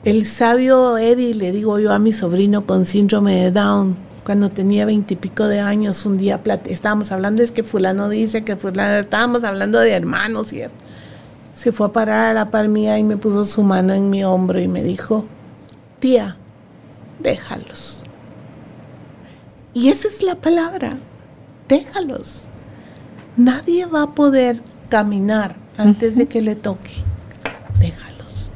El sabio Eddie, le digo yo a mi sobrino con síndrome de Down, cuando tenía veintipico de años, un día estábamos hablando, es que fulano dice que fulano, estábamos hablando de hermanos y eso. Se fue a parar a la palmía y me puso su mano en mi hombro y me dijo, tía, déjalos. Y esa es la palabra, déjalos. Nadie va a poder caminar antes de que le toque. Déjalos.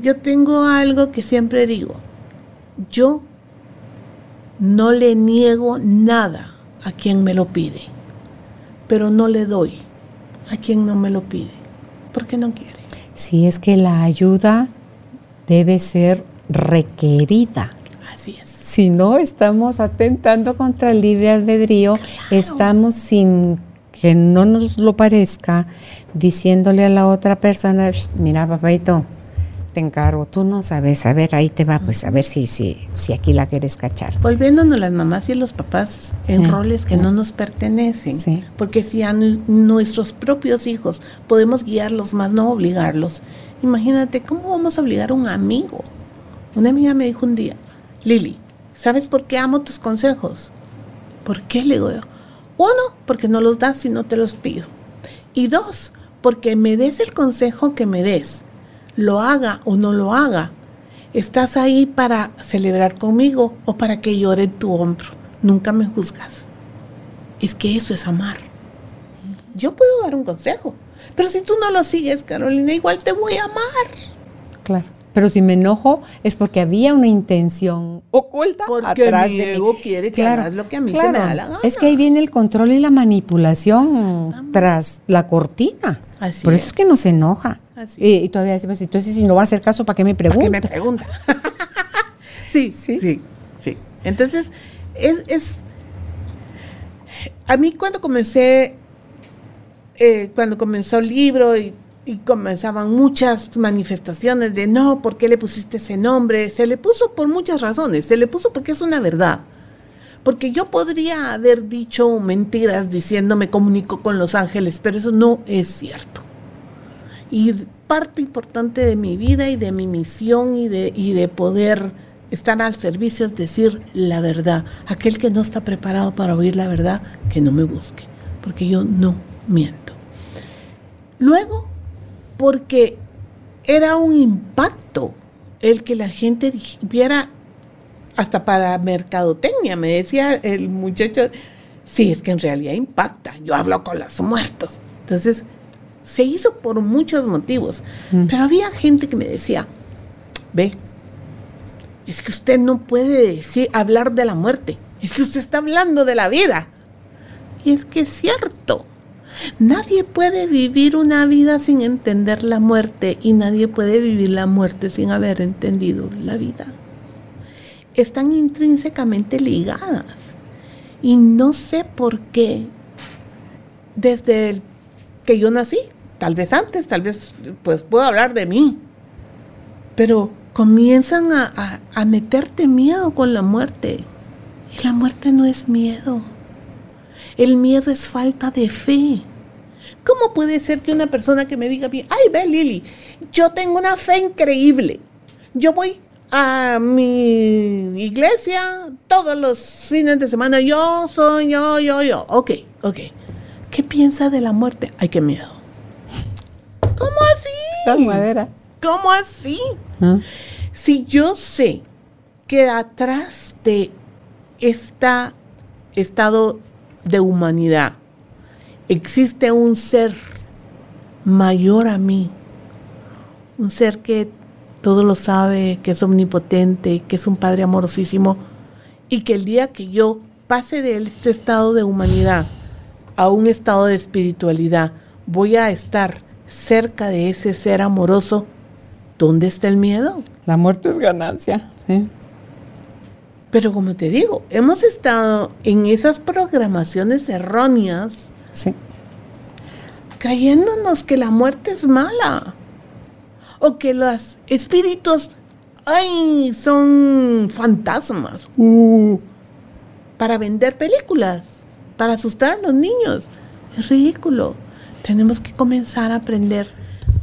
Yo tengo algo que siempre digo. Yo no le niego nada a quien me lo pide, pero no le doy a quien no me lo pide, porque no quiere. Si es que la ayuda debe ser requerida. Si no, estamos atentando contra el libre albedrío, estamos sin que no nos lo parezca, diciéndole a la otra persona, mira, papayito, encargo, tú no sabes, a ver, ahí te va, pues a ver si, si, si aquí la quieres cachar. Volviéndonos las mamás y los papás en roles que no nos pertenecen, porque si a nuestros propios hijos podemos guiarlos más, no obligarlos, imagínate, ¿cómo vamos a obligar a un amigo? Una amiga me dijo un día, Lili, ¿sabes por qué amo tus consejos? ¿Por qué? Le digo yo. Uno, porque no los das si no te los pido. Y dos, porque me des el consejo que me des lo haga o no lo haga. Estás ahí para celebrar conmigo o para que llore en tu hombro. Nunca me juzgas. Es que eso es amar. Yo puedo dar un consejo, pero si tú no lo sigues, Carolina, igual te voy a amar. Claro. Pero si me enojo es porque había una intención oculta porque atrás mi ego quiere que hagas lo que a mí se me da la gana. Es que ahí viene el control y la manipulación tras la cortina. Por eso es. que nos enoja. Y, todavía decimos, entonces si no va a hacer caso, ¿para qué me pregunta? ¿Para qué me pregunta? sí, sí, sí, sí. Entonces, es, a mí cuando comencé, eh, cuando comenzó el libro y, y comenzaban muchas manifestaciones de no, ¿por qué le pusiste ese nombre? Se le puso por muchas razones, se le puso porque es una verdad. Porque yo podría haber dicho mentiras diciendo me comunico con los ángeles, pero eso no es cierto. Y parte importante de mi vida y de mi misión y de, y de poder estar al servicio es decir la verdad. Aquel que no está preparado para oír la verdad, que no me busque, porque yo no miento. Luego, porque era un impacto el que la gente viera hasta para mercadotecnia, me decía el muchacho, sí, es que en realidad impacta, yo hablo con los muertos. Entonces, se hizo por muchos motivos, mm. pero había gente que me decía, ve, es que usted no puede decir, hablar de la muerte, es que usted está hablando de la vida. Y es que es cierto, Nadie puede vivir una vida sin entender la muerte y nadie puede vivir la muerte sin haber entendido la vida. Están intrínsecamente ligadas. Y no sé por qué, desde que yo nací, tal vez antes, tal vez, pues puedo hablar de mí, pero comienzan a, a meterte miedo con la muerte. Y la muerte no es miedo. El miedo es falta de fe. ¿Cómo puede ser que una persona que me diga bien, ay, ve Lili, yo tengo una fe increíble. Yo voy a mi iglesia todos los fines de semana. Yo soy yo, yo, yo. Ok, ok. ¿Qué piensa de la muerte? Ay, qué miedo. ¿Cómo así? madera. ¿Cómo así? ¿Ah? Si yo sé que atrás de este estado de humanidad existe un ser mayor a mí, un ser que todo lo sabe, que es omnipotente, que es un Padre amorosísimo, y que el día que yo pase de este estado de humanidad a un estado de espiritualidad, voy a estar cerca de ese ser amoroso, ¿dónde está el miedo? La muerte es ganancia. Pero como te digo, hemos estado en esas programaciones erróneas. Sí. Creyéndonos que la muerte es mala. O que los espíritus, ay, son fantasmas. Uh, para vender películas, para asustar a los niños. Es ridículo. Tenemos que comenzar a aprender.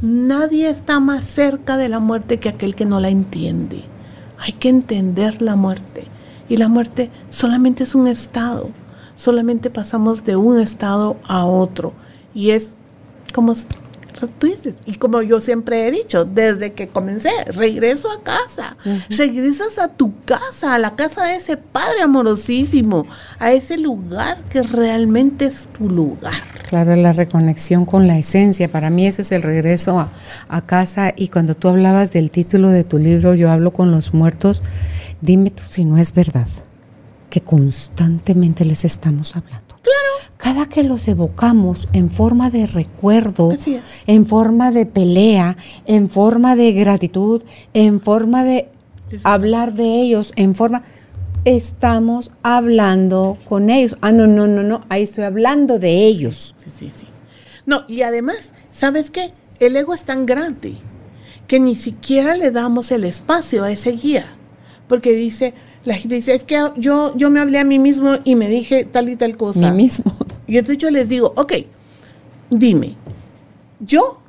Nadie está más cerca de la muerte que aquel que no la entiende. Hay que entender la muerte. Y la muerte solamente es un estado, solamente pasamos de un estado a otro. Y es como tú dices, y como yo siempre he dicho, desde que comencé, regreso a casa, regresas a tu casa, a la casa de ese Padre amorosísimo, a ese lugar que realmente es tu lugar. Claro, la reconexión con la esencia, para mí eso es el regreso a, a casa. Y cuando tú hablabas del título de tu libro, yo hablo con los muertos, dime tú si no es verdad que constantemente les estamos hablando. Claro. Cada que los evocamos en forma de recuerdo, en forma de pelea, en forma de gratitud, en forma de hablar de ellos, en forma estamos hablando con ellos. Ah, no, no, no, no, ahí estoy hablando de ellos. Sí, sí, sí. No, y además, ¿sabes qué? El ego es tan grande que ni siquiera le damos el espacio a ese guía porque dice, la gente dice, es que yo, yo me hablé a mí mismo y me dije tal y tal cosa. Mí mismo. Y entonces yo les digo, ok, dime, yo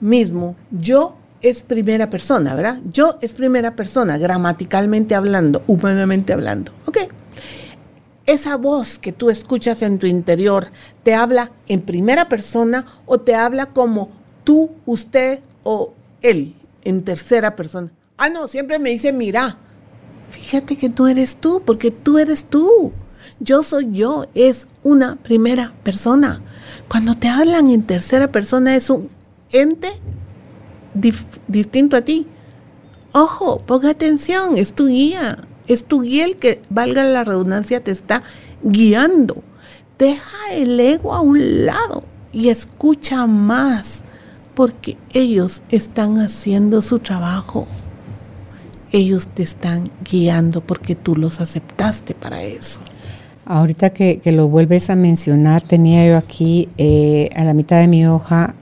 mismo, yo es primera persona, ¿verdad? Yo es primera persona, gramaticalmente hablando, humanamente hablando. Ok. Esa voz que tú escuchas en tu interior, ¿te habla en primera persona o te habla como tú, usted o él en tercera persona? Ah, no, siempre me dice, mira, Fíjate que tú eres tú, porque tú eres tú. Yo soy yo, es una primera persona. Cuando te hablan en tercera persona es un ente distinto a ti. Ojo, ponga atención, es tu guía. Es tu guía el que, valga la redundancia, te está guiando. Deja el ego a un lado y escucha más, porque ellos están haciendo su trabajo ellos te están guiando porque tú los aceptaste para eso. Ahorita que, lo vuelves a mencionar, tenía yo aquí eh, a la mitad de mi hoja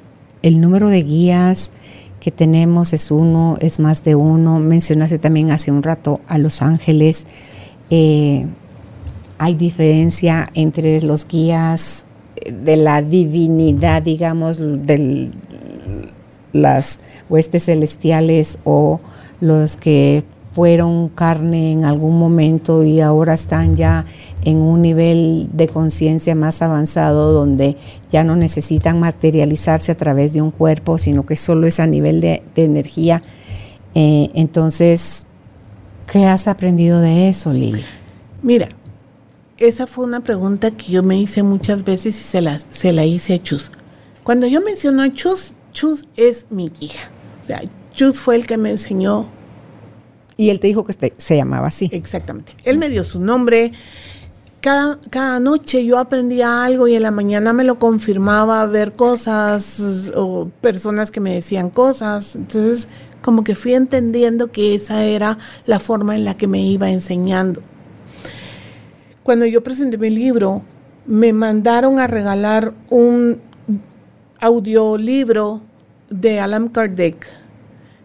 el número de guías que tenemos es uno, es más de uno. Mencionaste también hace un rato a los ángeles. Eh, hay diferencia entre los guías de la divinidad, digamos, de las huestes celestiales o los que fueron carne en algún momento y ahora están ya en un nivel de conciencia más avanzado donde ya no necesitan materializarse a través de un cuerpo, sino que solo es a nivel de, energía. Eh, entonces, ¿qué has aprendido de eso, Lili? Mira, esa fue una pregunta que yo me hice muchas veces y se la, se la hice a Chus. Cuando yo menciono a Chus, Chus es mi guía. O sea, Chus fue el que me enseñó y él te dijo que este, se llamaba así. Exactamente. Él me dio su nombre. Cada, cada, noche yo aprendía algo y en la mañana me lo confirmaba ver cosas o personas que me decían cosas. Entonces, como que fui entendiendo que esa era la forma en la que me iba enseñando. Cuando yo presenté mi libro, me mandaron a regalar un audiolibro de Alan Kardec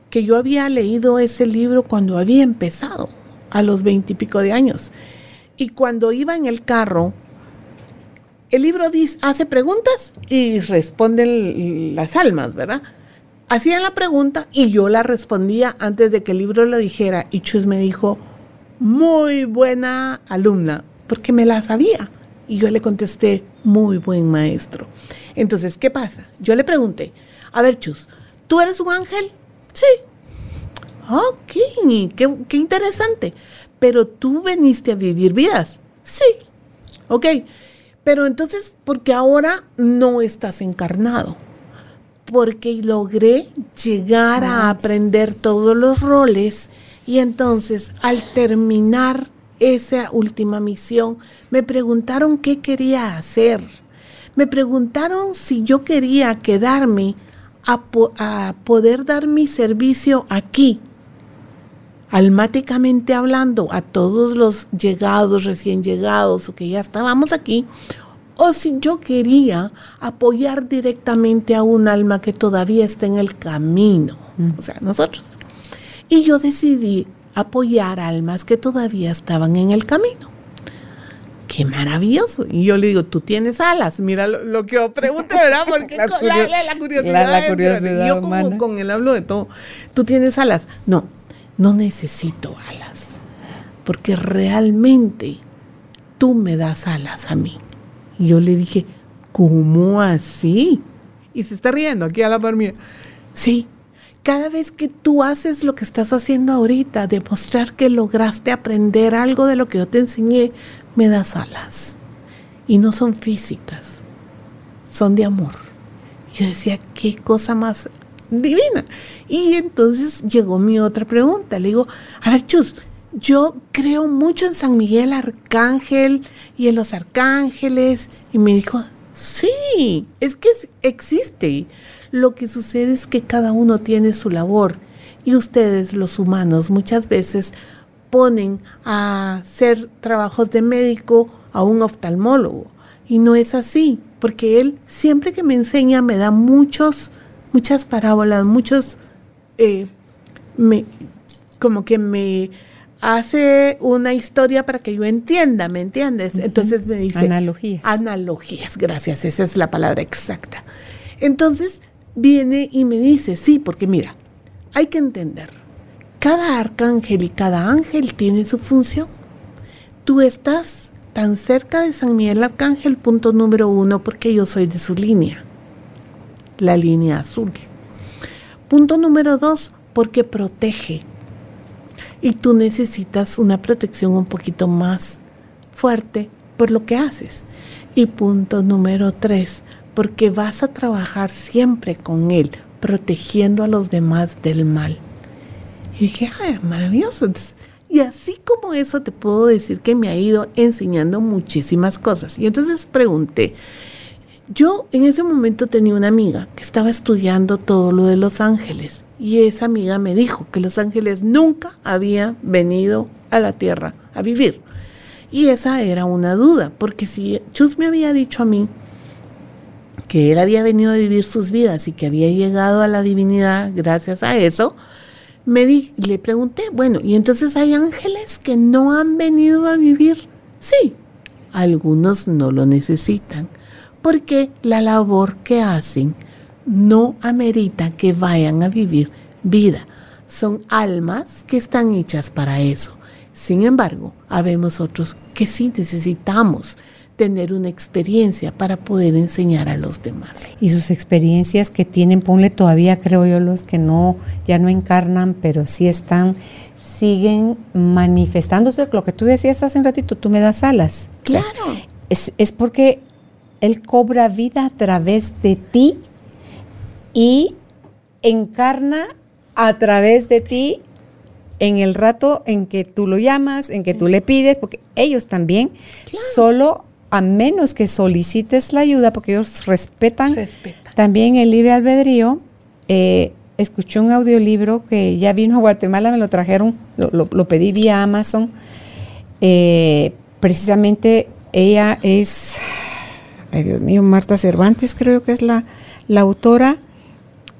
que yo había leído ese libro cuando había empezado, a los veintipico de años. Y cuando iba en el carro, el libro dice, hace preguntas y responden las almas, ¿verdad? Hacían la pregunta y yo la respondía antes de que el libro lo dijera. Y Chus me dijo, muy buena alumna, porque me la sabía. Y yo le contesté, muy buen maestro. Entonces, ¿qué pasa? Yo le pregunté, a ver, Chus, ¿tú eres un ángel? Sí. Ok, qué, qué interesante. Pero tú veniste a vivir vidas. Sí. Ok. Pero entonces, porque ahora no estás encarnado. Porque logré llegar a aprender todos los roles y entonces al terminar esa última misión, me preguntaron qué quería hacer. Me preguntaron si yo quería quedarme a, poder dar mi servicio aquí, almáticamente hablando, a todos los llegados, recién llegados o que ya estábamos aquí, o si yo quería apoyar directamente a un alma que todavía está en el camino, mm. o sea, nosotros. Y yo decidí apoyar almas que todavía estaban en el camino qué maravilloso. Y yo le digo, tú tienes alas. Mira lo, que yo pregunto, ¿verdad? Porque la, curiosidad. yo como con él hablo de todo. Tú tienes alas. No, no necesito alas. Porque realmente tú me das alas a mí. Y yo le dije, ¿cómo así? Y se está riendo aquí a la par mía. Sí, cada vez que tú haces lo que estás haciendo ahorita, demostrar que lograste aprender algo de lo que yo te enseñé, me das alas. Y no son físicas, son de amor. Yo decía, qué cosa más divina. Y entonces llegó mi otra pregunta. Le digo, a ver, Chus, yo creo mucho en San Miguel Arcángel y en los arcángeles. Y me dijo, sí, es que existe. Lo que sucede es que cada uno tiene su labor y ustedes, los humanos, muchas veces ponen a hacer trabajos de médico a un oftalmólogo. Y no es así, porque él siempre que me enseña me da muchos, muchas parábolas, muchos, eh, me, como que me hace una historia para que yo entienda, ¿me entiendes? Entonces me dice... Analogías. Analogías, gracias, esa es la palabra exacta. Entonces viene y me dice, sí, porque mira, hay que entender, cada arcángel y cada ángel tiene su función. Tú estás tan cerca de San Miguel Arcángel, punto número uno, porque yo soy de su línea, la línea azul. Punto número dos, porque protege. Y tú necesitas una protección un poquito más fuerte por lo que haces. Y punto número tres, porque vas a trabajar siempre con Él, protegiendo a los demás del mal. Y dije, ay, maravilloso. y así como eso te puedo decir que me ha ido enseñando muchísimas cosas. Y entonces pregunté, yo en ese momento tenía una amiga que estaba estudiando todo lo de los ángeles. Y esa amiga me dijo que los ángeles nunca habían venido a la tierra a vivir. Y esa era una duda, porque si Chus me había dicho a mí que él había venido a vivir sus vidas y que había llegado a la divinidad gracias a eso, me le pregunté, bueno, ¿y entonces hay ángeles que no han venido a vivir? Sí, algunos no lo necesitan, porque la labor que hacen no amerita que vayan a vivir vida. Son almas que están hechas para eso. Sin embargo, habemos otros que sí necesitamos tener una experiencia para poder enseñar a los demás. Y sus experiencias que tienen, ponle todavía, creo yo, los que no, ya no encarnan, pero sí están, siguen manifestándose. Lo que tú decías hace un ratito, tú me das alas. Claro. es, es porque Él cobra vida a través de ti y encarna a través de ti en el rato en que tú lo llamas, en que tú le pides, porque ellos también solo a menos que solicites la ayuda, porque ellos respetan, también el libre albedrío. Eh, escuché un audiolibro que ya vino a Guatemala, me lo trajeron, lo, pedí vía Amazon. Eh, precisamente ella es, ay Dios mío, Marta Cervantes creo que es la, la autora.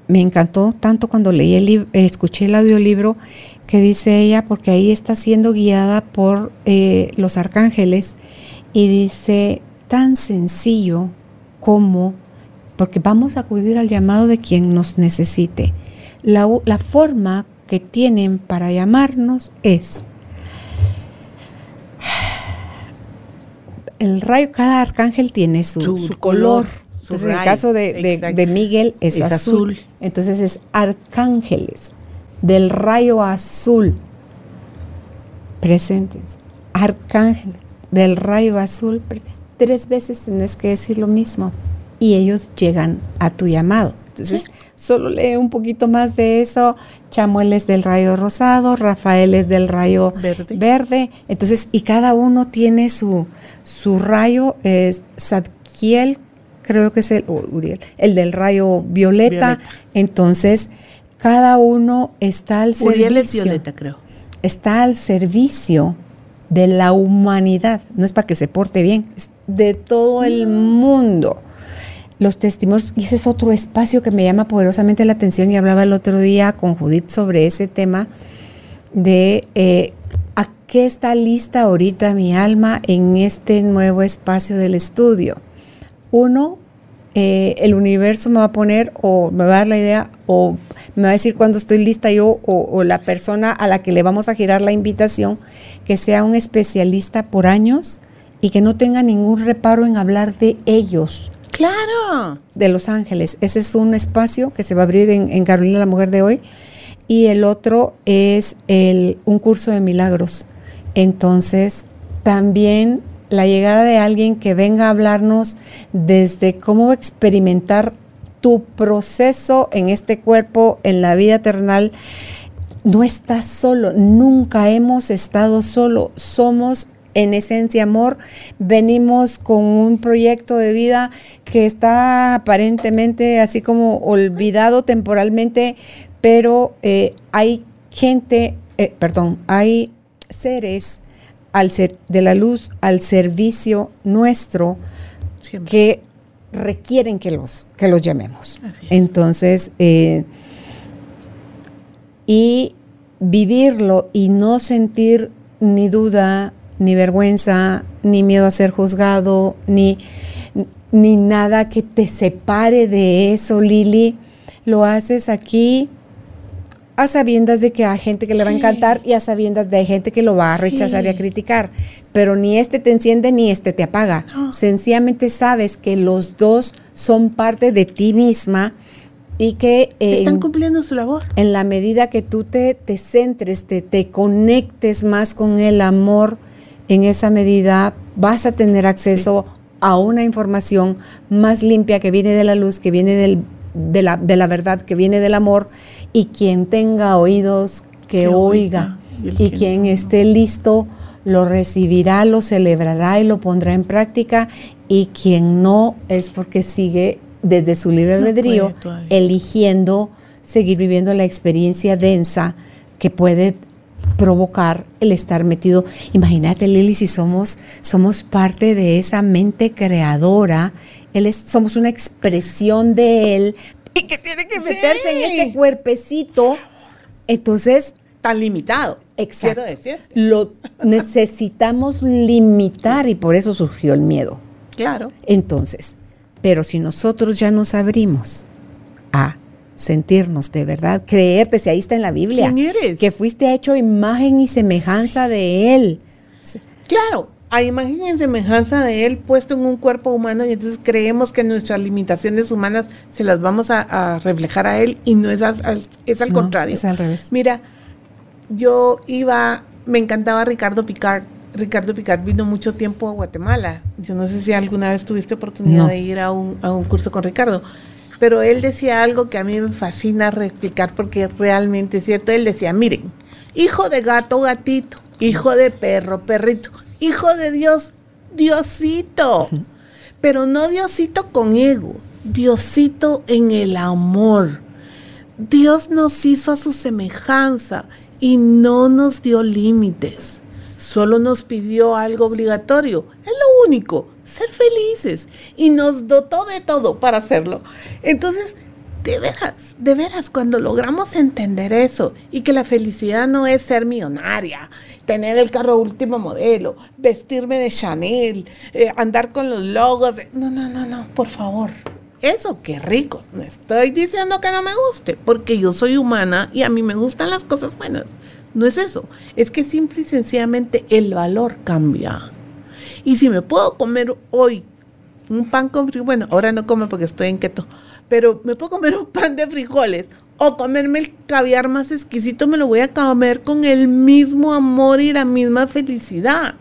Me encantó tanto cuando leí el escuché el audiolibro que dice ella, porque ahí está siendo guiada por eh, los arcángeles y dice, tan sencillo como, porque vamos a acudir al llamado de quien nos necesite. La, forma que tienen para llamarnos es, el rayo, cada arcángel tiene su, color. Entonces, en el caso de, Miguel es, azul. Entonces es arcángeles del rayo azul presentes. Arcángeles del rayo azul, tres veces tienes que decir lo mismo y ellos llegan a tu llamado. Entonces, solo lee un poquito más de eso. Chamuel es del rayo rosado, Rafael es del rayo verde. Entonces, y cada uno tiene su, su rayo. Es Sadkiel, creo que es el, Uriel, el del rayo violeta. Entonces, cada uno está al servicio. Uriel es violeta, creo. Está al servicio de la humanidad, no es para que se porte bien, es de todo el mundo. Los testimonios, y ese es otro espacio que me llama poderosamente la atención y hablaba el otro día con Judith sobre ese tema de eh, a qué está lista ahorita mi alma en este nuevo espacio del estudio. Uno, eh, el universo me va a poner o me va a dar la idea o me va a decir cuando estoy lista yo o, la persona a la que le vamos a girar la invitación, que sea un especialista por años y que no tenga ningún reparo en hablar de ellos. Claro. De Los Ángeles. Ese es un espacio que se va a abrir en, Carolina la Mujer de hoy. Y el otro es el, un curso de milagros. Entonces, también la llegada de alguien que venga a hablarnos desde cómo experimentar tu proceso en este cuerpo, en la vida eternal. No estás solo, nunca hemos estado solo, somos en esencia amor, venimos con un proyecto de vida que está aparentemente así como olvidado temporalmente, pero eh, hay gente, eh, perdón, hay seres al ser, de la luz al servicio nuestro que requieren que los, que los llamemos. Entonces, eh, y vivirlo y no sentir ni duda, ni vergüenza, ni miedo a ser juzgado, ni, ni nada que te separe de eso, Lili, lo haces aquí a sabiendas de que hay gente que le va a encantar y a sabiendas de hay gente que lo va a rechazar y a criticar. Pero ni este te enciende ni este te apaga. Sencillamente sabes que los dos son parte de ti misma y que... Están cumpliendo su labor. En la medida que tú te, te centres, te, te conectes más con el amor, en esa medida vas a tener acceso a una información más limpia que viene de la luz, que viene del de la, de la verdad que viene del amor y quien tenga oídos que, oiga, y, quien esté listo lo recibirá, lo celebrará y lo pondrá en práctica y quien no es porque sigue desde su libre albedrío eligiendo seguir viviendo la experiencia densa que puede provocar el estar metido. Imagínate, Lili, si somos, somos parte de esa mente creadora Él es, somos una expresión de Él y que tiene que meterse en este cuerpecito. Entonces. Tan limitado. Exacto. Lo necesitamos limitar y por eso surgió el miedo. Claro. Entonces, pero si nosotros ya nos abrimos a sentirnos de verdad, creerte, si ahí está en la Biblia, ¿Quién eres? que fuiste hecho imagen y semejanza de Él. Claro, a imagen y semejanza de Él puesto en un cuerpo humano y entonces creemos que nuestras limitaciones humanas se las vamos a, reflejar a Él y no es al, es al contrario. Es al revés. Mira, yo iba, me encantaba Ricardo Picard. Ricardo Picard vino mucho tiempo a Guatemala. Yo no sé si alguna vez tuviste oportunidad de ir a un, a un curso con Ricardo pero él decía algo que a mí me fascina replicar porque realmente es cierto. Él decía, miren, hijo de gato, gatito, hijo de perro, perrito, hijo de Dios, Diosito. Pero no Diosito con ego, Diosito en el amor. Dios nos hizo a su semejanza y no nos dio límites. Solo nos pidió algo obligatorio. Es lo único, ser felices y nos dotó de todo para hacerlo. Entonces, de veras, de veras, cuando logramos entender eso y que la felicidad no es ser millonaria, tener el carro último modelo, vestirme de Chanel, eh, andar con los logos, no, no, no, no, por favor. Eso, qué rico. No estoy diciendo que no me guste, porque yo soy humana y a mí me gustan las cosas buenas. No es eso. Es que simple y sencillamente el valor cambia. Y si me puedo comer hoy un pan con frijoles, bueno, ahora no como porque estoy en keto, pero me puedo comer un pan de frijoles o comerme el caviar más exquisito, me lo voy a comer con el mismo amor y la misma felicidad.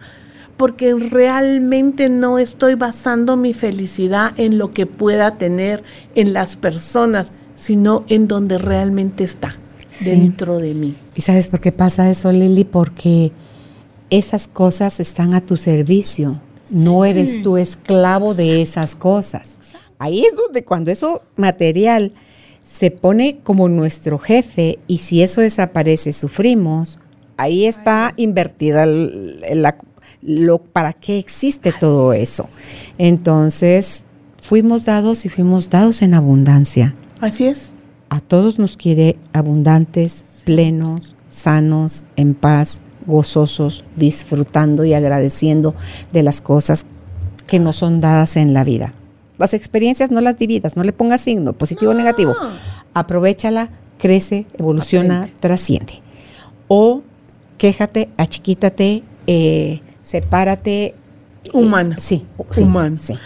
Porque realmente no estoy basando mi felicidad en lo que pueda tener en las personas, sino en donde realmente está, dentro de mí. ¿Y sabes por qué pasa eso, Lili? Porque esas cosas están a tu servicio. No eres tu esclavo de esas cosas. Ahí es donde cuando eso material se pone como nuestro jefe y si eso desaparece sufrimos, ahí está invertida la, lo, para qué existe todo eso. Entonces, fuimos dados y fuimos dados en abundancia. Así es. A todos nos quiere abundantes, plenos, sanos, en paz, gozosos, disfrutando y agradeciendo de las cosas que nos son dadas en la vida. Las experiencias no las dividas, no le pongas signo, positivo o negativo. Aprovechala, crece, evoluciona, trasciende. O quéjate, achiquítate, eh, sepárate. Humana. sí, humano. Sí.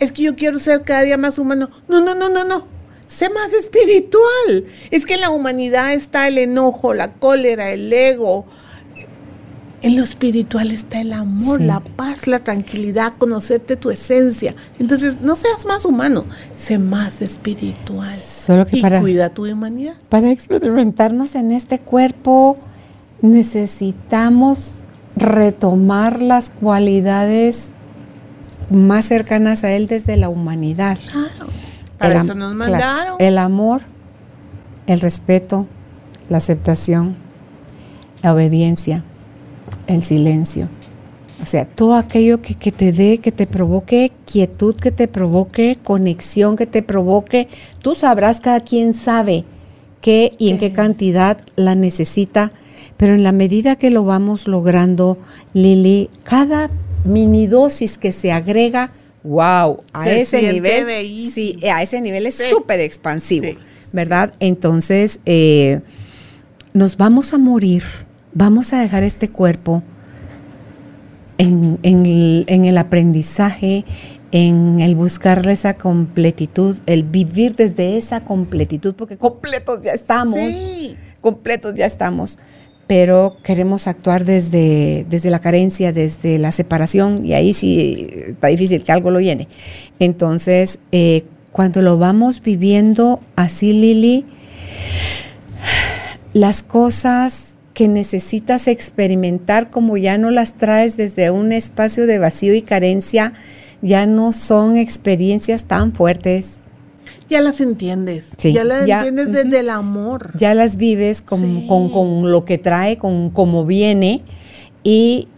es que yo quiero ser cada día más humano. No, no, no, no, no. Sé más espiritual. Es que en la humanidad está el enojo, la cólera, el ego, en lo espiritual está el amor, la paz, la tranquilidad, conocerte tu esencia. Entonces, no seas más humano, sé más espiritual. Solo que y para, cuida tu humanidad. Para experimentarnos en este cuerpo, necesitamos retomar las cualidades más cercanas a él desde la humanidad. Claro. Para eso nos mandaron. el amor, el respeto, la aceptación, la obediencia el silencio. O sea, todo aquello que, te dé, que te provoque quietud, que te provoque conexión, que te provoque, tú sabrás, cada quien sabe qué y en qué cantidad la necesita, pero en la medida que lo vamos logrando, Lili, cada mini dosis que se agrega, wow, a ese nivel, sí, a ese nivel es súper expansivo, ¿verdad? Entonces, eh, nos vamos a morir vamos a dejar este cuerpo en, el, aprendizaje, en el buscarle esa completitud, el vivir desde esa completitud, porque completos ya estamos, completos ya estamos, pero queremos actuar desde, desde la carencia, desde la separación, y ahí sí está difícil que algo lo llene. Entonces, eh, cuando lo vamos viviendo así, Lili, las cosas que necesitas experimentar como ya no las traes desde un espacio de vacío y carencia, ya no son experiencias tan fuertes. Ya las entiendes, ya las entiendes desde el amor. Ya las vives con, con, lo que trae, con cómo viene y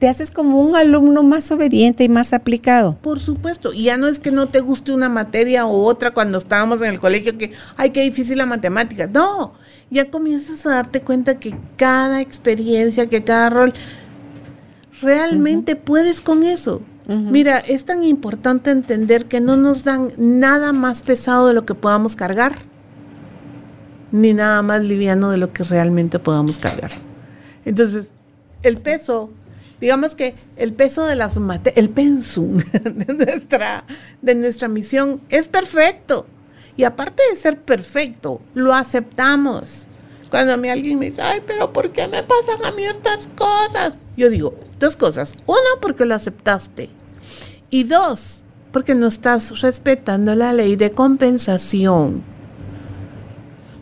te haces como un alumno más obediente y más aplicado. Por supuesto, y ya no es que no te guste una materia o otra cuando estábamos en el colegio que, ay, qué difícil la matemática. No, ya comienzas a darte cuenta que cada experiencia, que cada rol, realmente puedes con eso. Mira, es tan importante entender que no nos dan nada más pesado de lo que podamos cargar, ni nada más liviano de lo que realmente podamos cargar. Entonces, el peso, digamos que el peso de las el pensum de nuestra, de nuestra misión es perfecto. Y aparte de ser perfecto, lo aceptamos. Cuando a mí alguien me dice, ay, pero ¿por qué me pasan a mí estas cosas? Yo digo, dos cosas. Uno, porque lo aceptaste. Y dos, porque no estás respetando la ley de compensación.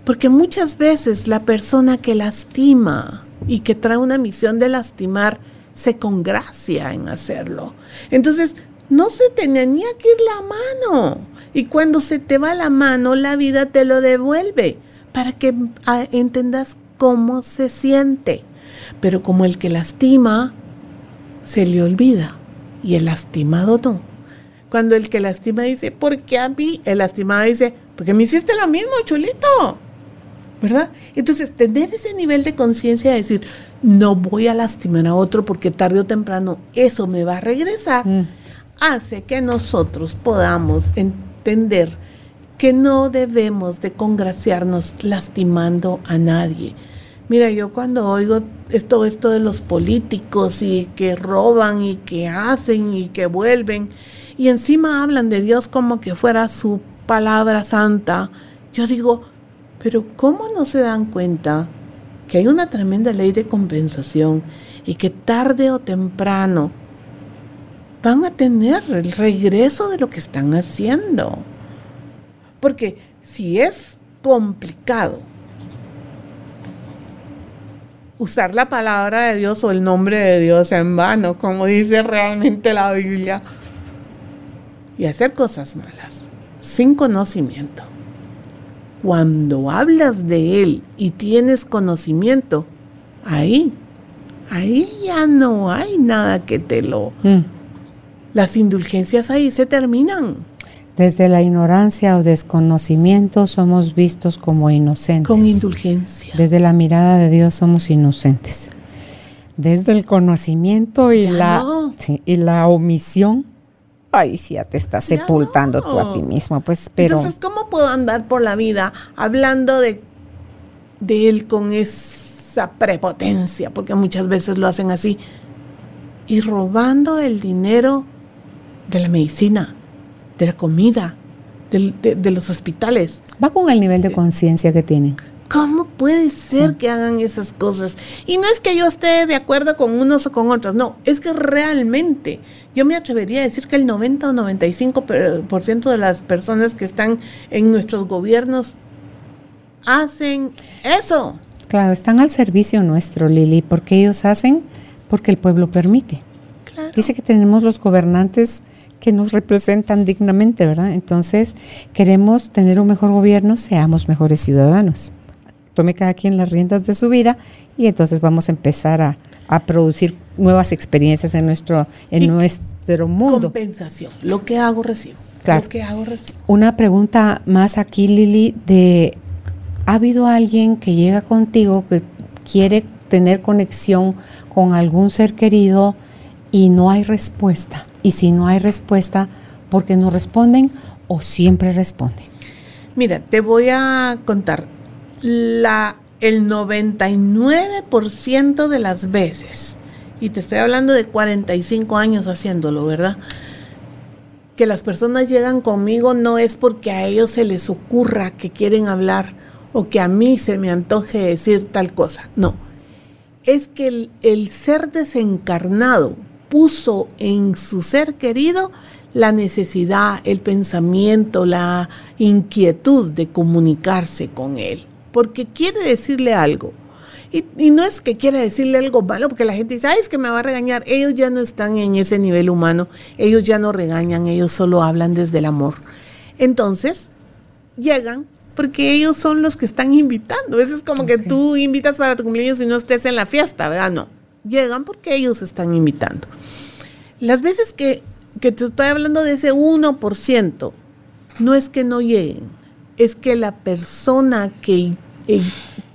Porque muchas veces la persona que lastima y que trae una misión de lastimar se congracia en hacerlo. Entonces, no se tenía que ir la mano. Y cuando se te va la mano, la vida te lo devuelve para que ah, entendas cómo se siente. Pero como el que lastima, se le olvida y el lastimado no. Cuando el que lastima dice, ¿por qué a mí? El lastimado dice, porque me hiciste lo mismo, chulito. ¿Verdad? Entonces, tener ese nivel de conciencia de decir, no voy a lastimar a otro porque tarde o temprano eso me va a regresar, mm. Hace que nosotros podamos entender que no debemos de congraciarnos lastimando a nadie. Mira, yo cuando oigo esto, esto de los políticos y que roban y que hacen y que vuelven y encima hablan de Dios como que fuera su palabra santa, yo digo, pero ¿cómo no se dan cuenta que hay una tremenda ley de compensación y que tarde o temprano van a tener el regreso de lo que están haciendo? Porque si es complicado usar la palabra de Dios o el nombre de Dios en vano, como dice realmente la Biblia, y hacer cosas malas sin conocimiento. Cuando hablas de Él y tienes conocimiento, ahí, ahí ya no hay nada que te lo... Mm. Las indulgencias ahí se terminan. Desde la ignorancia o desconocimiento somos vistos como inocentes. Con indulgencia. Desde la mirada de Dios somos inocentes. Desde el conocimiento y, la, y la omisión, ahí sí ya te estás sepultando tú a ti mismo. Pues, pero, Entonces, ¿cómo puedo andar por la vida hablando de, de Él con esa prepotencia? Porque muchas veces lo hacen así. Y robando el dinero de la medicina de la comida, de, los hospitales. Va con el nivel de conciencia que tienen. ¿Cómo puede ser que hagan esas cosas? Y no es que yo esté de acuerdo con unos o con otros, no, es que realmente yo me atrevería a decir que el 90 o 95% de las personas que están en nuestros gobiernos hacen eso. Claro, están al servicio nuestro, Lili, porque ellos hacen porque el pueblo permite. Dice que tenemos los gobernantes que nos representan dignamente, ¿verdad? Entonces, queremos tener un mejor gobierno, seamos mejores ciudadanos. Tome cada quien las riendas de su vida y entonces vamos a empezar a, producir nuevas experiencias en nuestro, en nuestro mundo. Compensación. Lo que hago, recibo. Claro. Lo que hago, recibo. Una pregunta más aquí, Lili, de ¿ha habido alguien que llega contigo que quiere tener conexión con algún ser querido y no hay respuesta? Y si no hay respuesta, ¿por qué no responden o siempre responden? Mira, te voy a contar. La, el 99% de las veces, y te estoy hablando de 45 años haciéndolo, ¿verdad? Que las personas llegan conmigo no es porque a ellos se les ocurra que quieren hablar o que a mí se me antoje decir tal cosa. No. Es que el, el ser desencarnado puso en su ser querido la necesidad, el pensamiento, la inquietud de comunicarse con él, porque quiere decirle algo. Y, no es que quiera decirle algo malo, porque la gente dice, ay, es que me va a regañar. Ellos ya no están en ese nivel humano, ellos ya no regañan, ellos solo hablan desde el amor. Entonces, llegan porque ellos son los que están invitando. Eso es como que tú invitas para tu cumpleaños y no estés en la fiesta, ¿verdad? No llegan porque ellos están invitando. Las veces que, que te estoy hablando de ese 1%, no es que no lleguen, es que la persona que eh,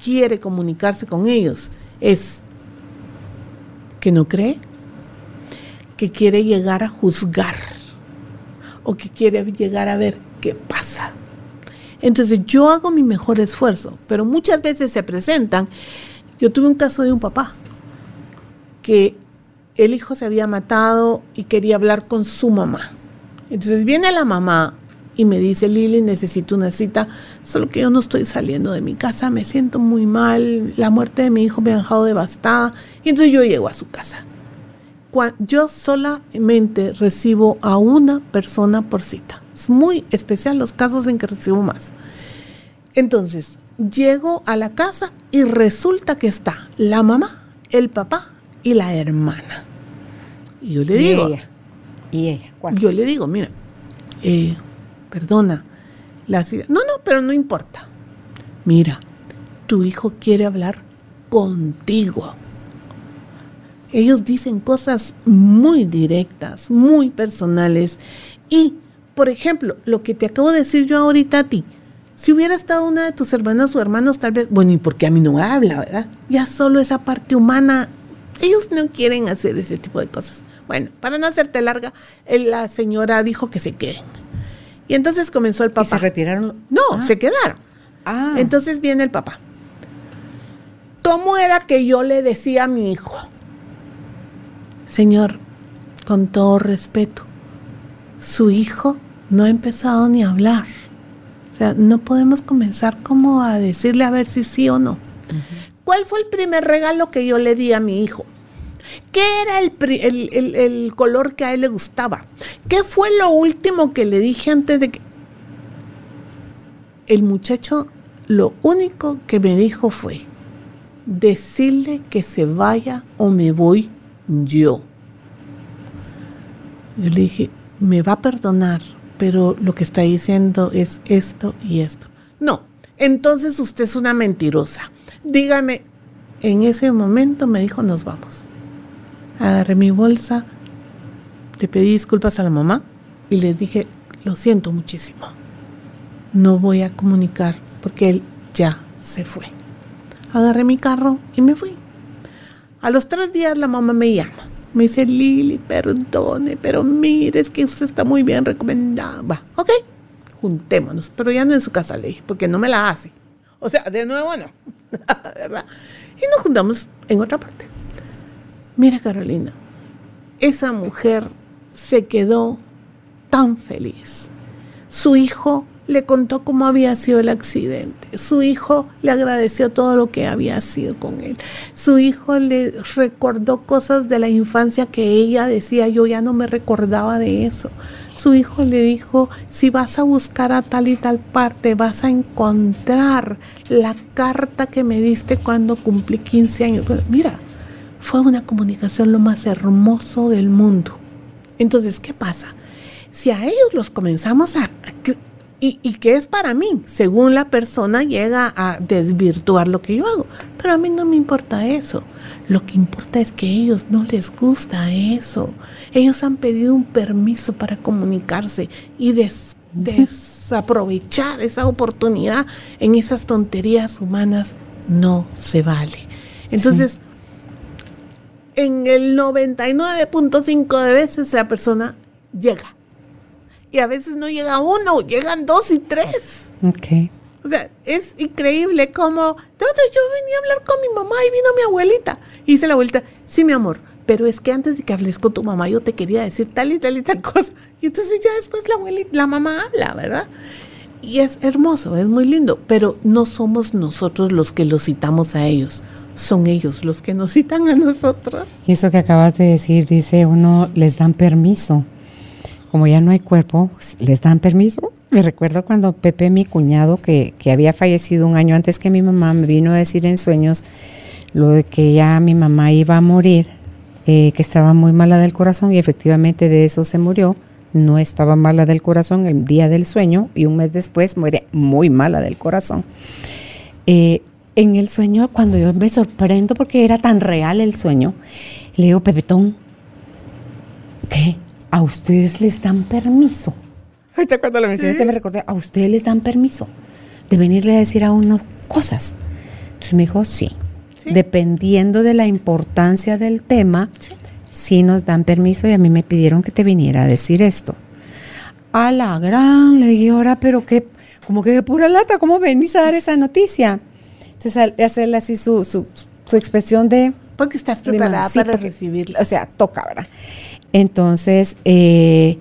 quiere comunicarse con ellos es que no cree, que quiere llegar a juzgar o que quiere llegar a ver qué pasa. Entonces yo hago mi mejor esfuerzo, pero muchas veces se presentan. Yo tuve un caso de un papá que el hijo se había matado y quería hablar con su mamá. Entonces viene la mamá y me dice, Lili, necesito una cita, solo que yo no estoy saliendo de mi casa, me siento muy mal, la muerte de mi hijo me ha dejado devastada. Y entonces yo llego a su casa yo solamente recibo a una persona por cita. Es muy especial los casos en que recibo más. Entonces, llego a la casa y resulta que está la mamá, el papá y la hermana. Y yo le digo, ¿Y ella? Yo le digo, mira, eh, perdona, la No, no, pero no importa. Mira, tu hijo quiere hablar contigo. Ellos dicen cosas muy directas, muy personales. Y, por ejemplo, lo que te acabo de decir yo ahorita a ti, si hubiera estado una de tus hermanas o hermanos, tal vez, bueno, ¿y por qué a mí no habla, verdad? Ya solo esa parte humana, ellos no quieren hacer ese tipo de cosas. Bueno, para no hacerte larga, la señora dijo que se queden. Y entonces comenzó el papá. ¿Y se retiraron? No, ah. se quedaron. Ah. Entonces viene el papá. ¿Cómo era que yo le decía a mi hijo? Señor, con todo respeto, su hijo no ha empezado ni a hablar. O sea, no podemos comenzar como a decirle a ver si sí o no. ¿Cuál fue el primer regalo que yo le di a mi hijo? ¿Qué era el, color que a él le gustaba? ¿Qué fue lo último que le dije antes de que... El muchacho lo único que me dijo fue decirle que se vaya o me voy yo. Yo le dije, me va a perdonar, pero lo que está diciendo es esto y esto. No, entonces usted es una mentirosa. Dígame, en ese momento me dijo, nos vamos. Agarré mi bolsa, le pedí disculpas a la mamá y le dije, lo siento muchísimo. No voy a comunicar porque él ya se fue. Agarré mi carro y me fui. A los tres días la mamá me llama. Me dice, Lili, perdone, pero mire, es que usted está muy bien recomendada. Va, ok, juntémonos, pero ya no en su casa, le dije, porque no me la hace. O sea, de nuevo no, ¿verdad? Y nos juntamos en otra parte. Mira, Carolina, esa mujer se quedó tan feliz. Su hijo le contó cómo había sido el accidente. Su hijo le agradeció todo lo que había sido con él. Su hijo le recordó cosas de la infancia que ella decía, yo ya no me recordaba de eso. Su hijo le dijo, si vas a buscar a tal y tal parte, vas a encontrar la carta que me diste cuando cumplí 15 años. mira, fue una comunicación lo más hermoso del mundo. Entonces, ¿qué pasa? Si a ellos los comenzamos a, y, y que es para mí, según la persona llega a desvirtuar lo que yo hago. Pero a mí no me importa eso. Lo que importa es que a ellos no les gusta eso. Ellos han pedido un permiso para comunicarse y desaprovechar esa oportunidad en esas tonterías humanas no se vale. Entonces, en el 99.5 de veces la persona llega y a veces no llega uno, llegan dos y tres. Ok. O sea, es increíble cómo, yo venía a hablar con mi mamá y vino mi abuelita. Y dice la abuelita, sí, mi amor, pero es que antes de que hables con tu mamá yo te quería decir tal y tal y tal cosa. Y entonces ya después la abuelita, la mamá habla, ¿verdad? Y es hermoso, es muy lindo, pero no somos nosotros los que los citamos a ellos, son ellos los que nos citan a nosotros. Y eso que acabas de decir, dice uno, les dan permiso como ya no hay cuerpo, les dan permiso. Me recuerdo cuando Pepe, mi cuñado, que, que, había fallecido un año antes que mi mamá, me vino a decir en sueños lo de que ya mi mamá iba a morir, eh, que estaba muy mala del corazón y efectivamente de eso se murió. No estaba mala del corazón el día del sueño y un mes después muere muy mala del corazón. Eh, en el sueño, cuando yo me sorprendo porque era tan real el sueño, le digo, Pepetón, ¿qué? ¿A ustedes les dan permiso? Ahorita cuando lo mencionaste me recordé, ¿a ustedes les dan permiso de venirle a decir a uno cosas? Entonces me dijo, sí. Dependiendo de la importancia del tema, sí. nos dan permiso y a mí me pidieron que te viniera a decir esto. A la gran, le dije, ahora, pero qué, como que pura lata, ¿cómo venís a dar esa noticia? Entonces, hacerle así su, su, expresión de... Porque estás preparada para recibirla. O sea, toca, ¿verdad? Entonces, eh,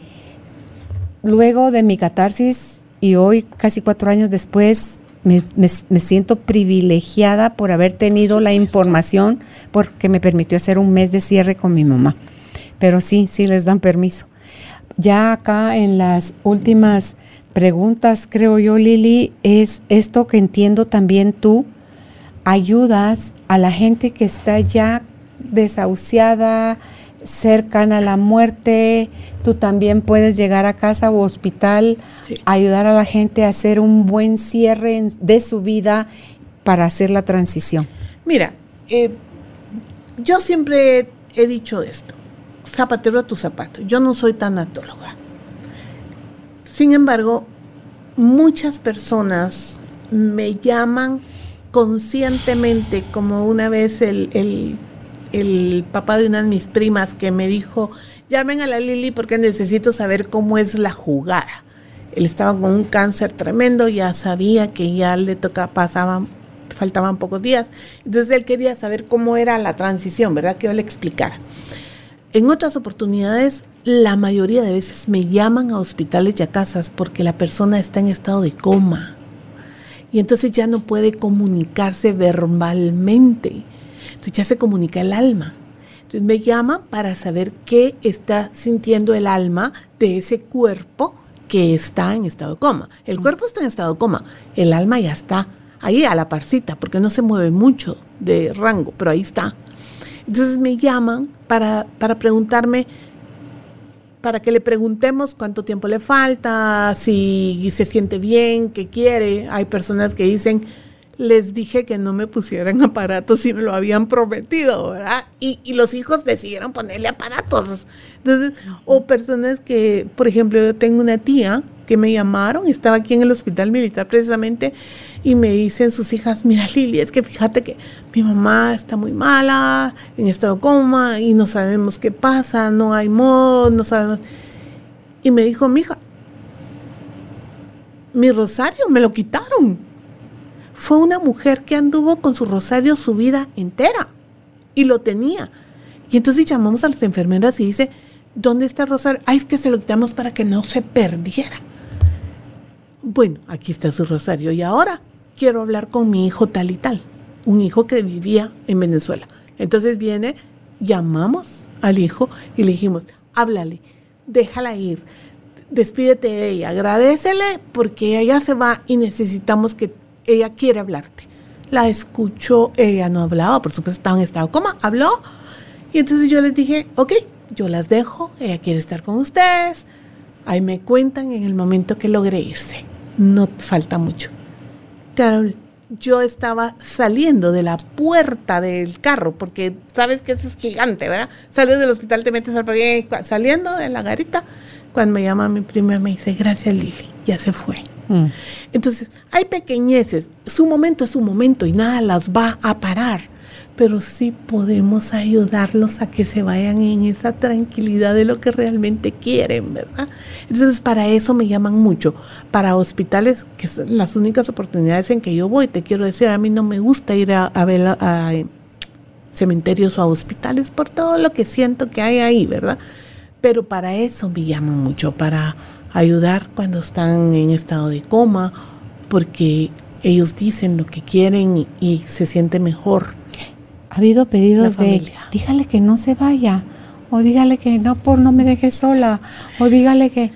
luego de mi catarsis y hoy, casi cuatro años después, me, siento privilegiada por haber tenido la información porque me permitió hacer un mes de cierre con mi mamá. Pero sí, sí les dan permiso. Ya acá en las últimas preguntas, creo yo, Lili, es esto que entiendo también tú, ayudas a la gente que está ya desahuciada, cercana a la muerte, tú también puedes llegar a casa o hospital, ayudar a la gente a hacer un buen cierre de su vida para hacer la transición. Mira, eh, yo siempre he dicho esto, zapatero a tu zapato, yo no soy tanatóloga. Sin embargo, muchas personas me llaman conscientemente, como una vez el el papá de una de mis primas que me dijo, llamen a la Lili porque necesito saber cómo es la jugada. Él estaba con un cáncer tremendo, ya sabía que ya le tocaba, pasaban, faltaban pocos días. Entonces él quería saber cómo era la transición, ¿verdad? Que yo le explicara. En otras oportunidades, la mayoría de veces me llaman a hospitales y a casas porque la persona está en estado de coma. Y entonces ya no puede comunicarse verbalmente entonces ya se comunica el alma. Entonces me llama para saber qué está sintiendo el alma de ese cuerpo que está en estado de coma. El cuerpo está en estado de coma, el alma ya está ahí a la parcita, porque no se mueve mucho de rango, pero ahí está. Entonces me llaman para, para preguntarme, para que le preguntemos cuánto tiempo le falta, si se siente bien, qué quiere. Hay personas que dicen, les dije que no me pusieran aparatos y me lo habían prometido, ¿verdad? Y, los hijos decidieron ponerle aparatos. Entonces, o personas que, por ejemplo, yo tengo una tía que me llamaron, estaba aquí en el hospital militar precisamente, y me dicen sus hijas, mira Lili, es que fíjate que mi mamá está muy mala, en estado coma, y no sabemos qué pasa, no hay modo, no sabemos. Y me dijo, mija, mi rosario me lo quitaron fue una mujer que anduvo con su rosario su vida entera y lo tenía. Y entonces llamamos a las enfermeras y dice, ¿dónde está el rosario? Ay, es que se lo quitamos para que no se perdiera. Bueno, aquí está su rosario y ahora quiero hablar con mi hijo tal y tal, un hijo que vivía en Venezuela. Entonces viene, llamamos al hijo y le dijimos, háblale, déjala ir, despídete de ella, agradecele porque ella se va y necesitamos que ella quiere hablarte. La escuchó, ella no hablaba, por supuesto estaba en estado coma, habló. Y entonces yo les dije, ok, yo las dejo, ella quiere estar con ustedes. Ahí me cuentan en el momento que logré irse. No falta mucho. Carol, yo estaba saliendo de la puerta del carro, porque sabes que eso es gigante, ¿verdad? Sales del hospital, te metes al saliendo de la garita. Cuando me llama mi prima, me dice, gracias Lili, ya se fue. Mm. Entonces, hay pequeñeces, su momento es su momento y nada las va a parar, pero sí podemos ayudarlos a que se vayan en esa tranquilidad de lo que realmente quieren, ¿verdad? Entonces, para eso me llaman mucho, para hospitales, que son las únicas oportunidades en que yo voy, te quiero decir, a mí no me gusta ir a, ver a cementerios o a hospitales por todo lo que siento que hay ahí, ¿verdad? Pero para eso me llaman mucho, para ayudar cuando están en estado de coma, porque ellos dicen lo que quieren y, se siente mejor. Ha habido pedidos de, dígale que no se vaya, o dígale que no por no me deje sola, o dígale que...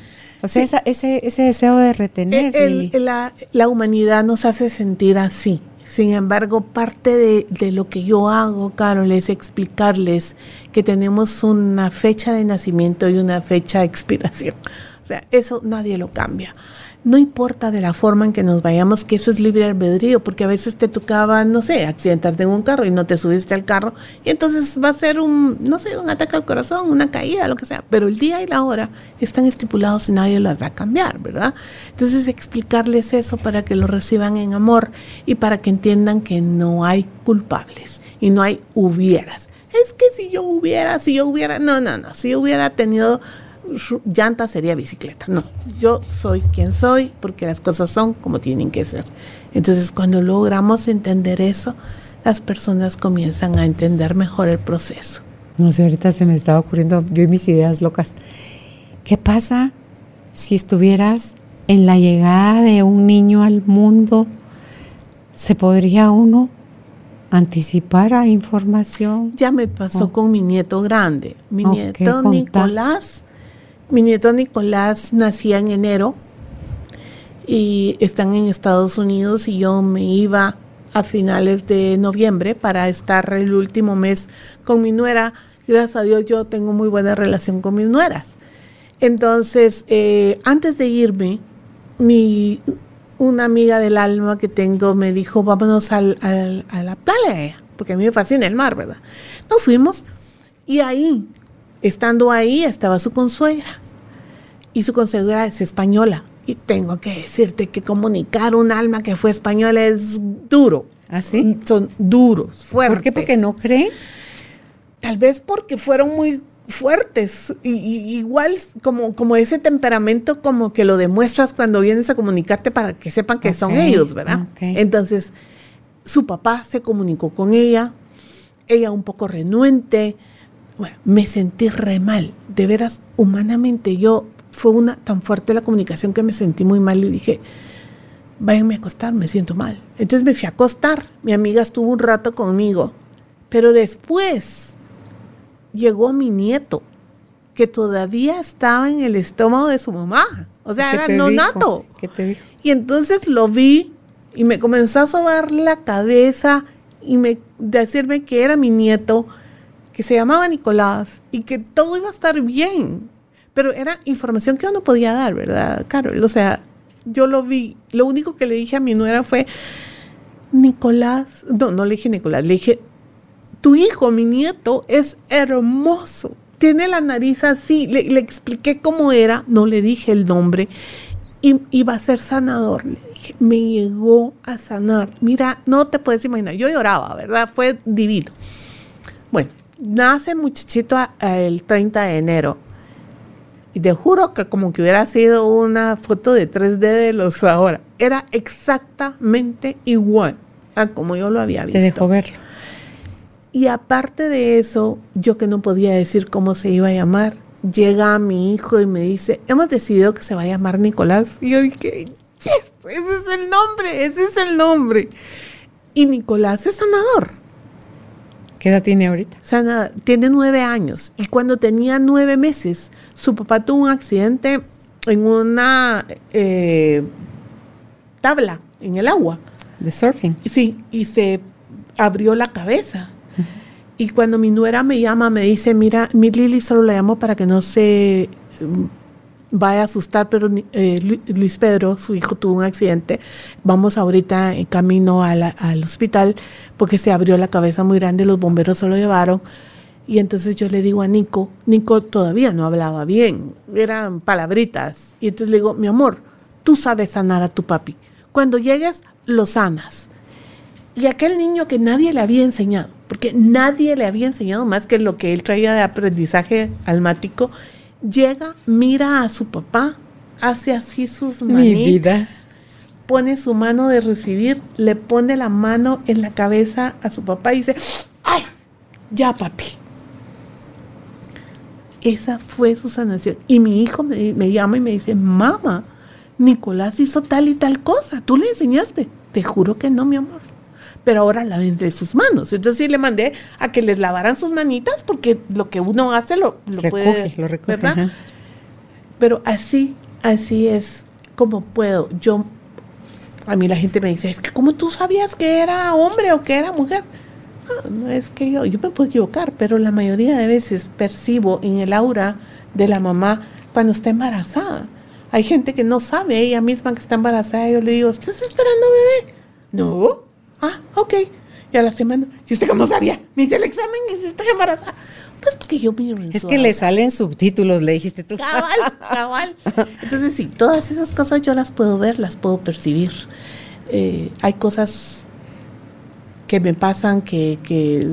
O sea, ese, ese deseo de retener. la, la, humanidad nos hace sentir así. Sin embargo, parte de, de, lo que yo hago, Carol, es explicarles que tenemos una fecha de nacimiento y una fecha de expiración. O sea, eso nadie lo cambia no importa de la forma en que nos vayamos, que eso es libre albedrío, porque a veces te tocaba, no sé, accidentarte en un carro y no te subiste al carro, y entonces va a ser un, no sé, un ataque al corazón, una caída, lo que sea, pero el día y la hora están estipulados y nadie los va a cambiar, ¿verdad? Entonces explicarles eso para que lo reciban en amor y para que entiendan que no hay culpables y no hay hubieras. Es que si yo hubiera, si yo hubiera, no, no, no, si yo hubiera tenido llanta sería bicicleta. No, yo soy quien soy porque las cosas son como tienen que ser. Entonces, cuando logramos entender eso, las personas comienzan a entender mejor el proceso. No sé, ahorita se me estaba ocurriendo yo y mis ideas locas. ¿Qué pasa si estuvieras en la llegada de un niño al mundo? ¿Se podría uno anticipar a información? Ya me pasó oh. con mi nieto grande. Mi nieto Nicolás mi nieto Nicolás nacía en enero y están en Estados Unidos y yo me iba a finales de noviembre para estar el último mes con mi nuera. Gracias a Dios yo tengo muy buena relación con mis nueras. Entonces, eh, antes de irme, mi, una amiga del alma que tengo me dijo, vámonos al, a la playa, porque a mí me fascina el mar, ¿verdad? Nos fuimos y ahí, estando ahí, estaba su consuegra y su consejera es española. Y tengo que decirte que comunicar un alma que fue española es duro. ¿Así? ¿Ah, Son duros, fuertes. ¿Por qué? ¿Porque no creen? Tal vez porque fueron muy fuertes. Y, igual como, como ese temperamento como que lo demuestras cuando vienes a comunicarte para que sepan que son ellos, ¿verdad? Entonces, su papá se comunicó con ella, ella un poco renuente. Bueno, me sentí re mal. De veras, humanamente yo fue una tan fuerte la comunicación que me sentí muy mal y dije, váyanme a acostar, me siento mal. Entonces me fui a acostar. Mi amiga estuvo un rato conmigo, pero después llegó mi nieto, que todavía estaba en el estómago de su mamá. O sea, era nonato. ¿Qué te dijo? Y entonces lo vi y me comenzó a sobar la cabeza y me decirme que era mi nieto, que se llamaba Nicolás y que todo iba a estar bien. Pero era información que yo no podía dar, ¿verdad, Carol? O sea, yo lo vi. Lo único que le dije a mi nuera fue, Nicolás, no, no le dije Nicolás, le dije, tu hijo, mi nieto, es hermoso. Tiene la nariz así. Le, expliqué cómo era, no le dije el nombre. Y iba a ser sanador. Le dije, me llegó a sanar. Mira, no te puedes imaginar. Yo lloraba, ¿verdad? Fue divino. Bueno, nace muchachito el 30 de enero y te juro que como que hubiera sido una foto de 3D de los ahora. Era exactamente igual a como yo lo había visto. Te dejó verlo. Y aparte de eso, yo que no podía decir cómo se iba a llamar, llega mi hijo y me dice, hemos decidido que se va a llamar Nicolás. Y yo dije, ese es el nombre, ese es el nombre. Y Nicolás es sanador. ¿Qué edad tiene ahorita? Sana, tiene nueve años y cuando tenía nueve meses, su papá tuvo un accidente en una eh, tabla en el agua. ¿De surfing? Sí, y se abrió la cabeza. Y cuando mi nuera me llama, me dice, mira, mi Lili solo la llamo para que no se vaya a asustar, pero eh, Luis Pedro, su hijo, tuvo un accidente. Vamos ahorita en camino al hospital porque se abrió la cabeza muy grande, los bomberos se lo llevaron. Y entonces yo le digo a Nico, Nico todavía no hablaba bien, eran palabritas. Y entonces le digo, mi amor, tú sabes sanar a tu papi. Cuando llegues, lo sanas. Y aquel niño que nadie le había enseñado, porque nadie le había enseñado más que lo que él traía de aprendizaje almático, llega, mira a su papá, hace así sus manitas, pone su mano de recibir, le pone la mano en la cabeza a su papá y dice, ¡ay! Ya, papi. Esa fue su sanación. Y mi hijo me, me llama y me dice, mamá, Nicolás hizo tal y tal cosa, tú le enseñaste. Te juro que no, mi amor pero ahora laven de sus manos. Entonces sí le mandé a que les lavaran sus manitas porque lo que uno hace lo, lo puede, lo recoge, ¿verdad? Pero así, así es como puedo. Yo, a mí la gente me dice, es que como tú sabías que era hombre o que era mujer. No, no es que yo, yo me puedo equivocar, pero la mayoría de veces percibo en el aura de la mamá cuando está embarazada. Hay gente que no sabe ella misma que está embarazada. Yo le digo, ¿estás esperando bebé? No. Ah, ok. Y a la semana, ¿y usted cómo sabía? Me hice el examen y se está embarazada. Pues porque yo miro Es que le salen subtítulos, le dijiste tú. Cabal, cabal. Entonces sí, todas esas cosas yo las puedo ver, las puedo percibir. Eh, hay cosas que me pasan que, que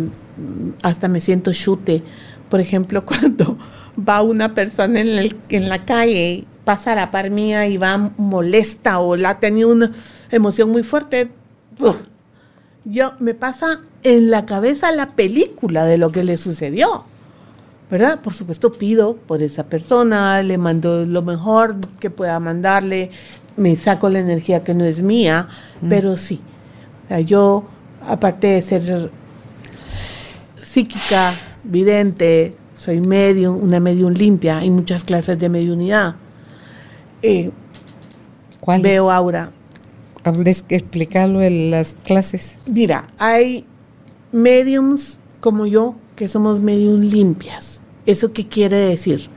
hasta me siento chute. Por ejemplo, cuando va una persona en, el, en la calle, pasa a la par mía y va molesta o la ha tenido una emoción muy fuerte, yo me pasa en la cabeza la película de lo que le sucedió. ¿Verdad? Por supuesto pido por esa persona, le mando lo mejor que pueda mandarle, me saco la energía que no es mía, mm. pero sí. yo, aparte de ser psíquica, vidente, soy medium, una medium limpia, hay muchas clases de mediunidad. Eh, Veo aura. Habres que explicarlo en las clases. Mira, hay mediums como yo que somos medium limpias. ¿Eso qué quiere decir?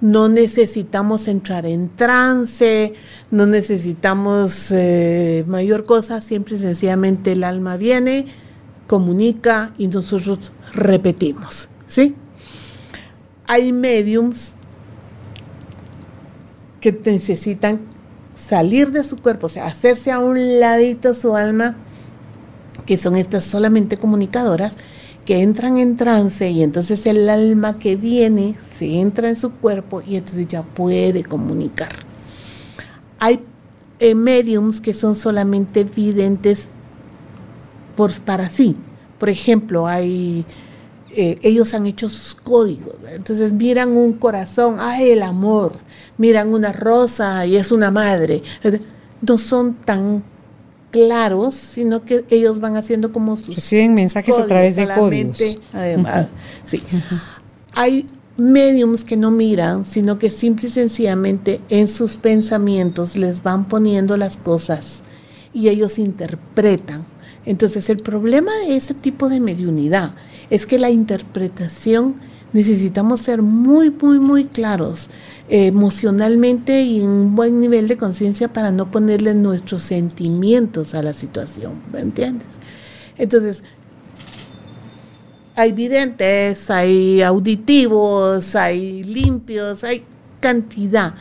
No necesitamos entrar en trance, no necesitamos eh, mayor cosa, siempre y sencillamente el alma viene, comunica y nosotros repetimos, ¿sí? Hay mediums que necesitan salir de su cuerpo, o sea, hacerse a un ladito su alma, que son estas solamente comunicadoras, que entran en trance y entonces el alma que viene se entra en su cuerpo y entonces ya puede comunicar. Hay eh, mediums que son solamente videntes por, para sí. Por ejemplo, hay eh, ellos han hecho sus códigos. Entonces miran un corazón, ay, el amor. Miran una rosa y es una madre. No son tan claros, sino que ellos van haciendo como sus. Reciben mensajes a través de códigos. Además, sí. Hay mediums que no miran, sino que simple y sencillamente en sus pensamientos les van poniendo las cosas y ellos interpretan. Entonces el problema de ese tipo de mediunidad es que la interpretación necesitamos ser muy, muy, muy claros eh, emocionalmente y en un buen nivel de conciencia para no ponerle nuestros sentimientos a la situación, ¿me entiendes? Entonces, hay videntes, hay auditivos, hay limpios, hay cantidad.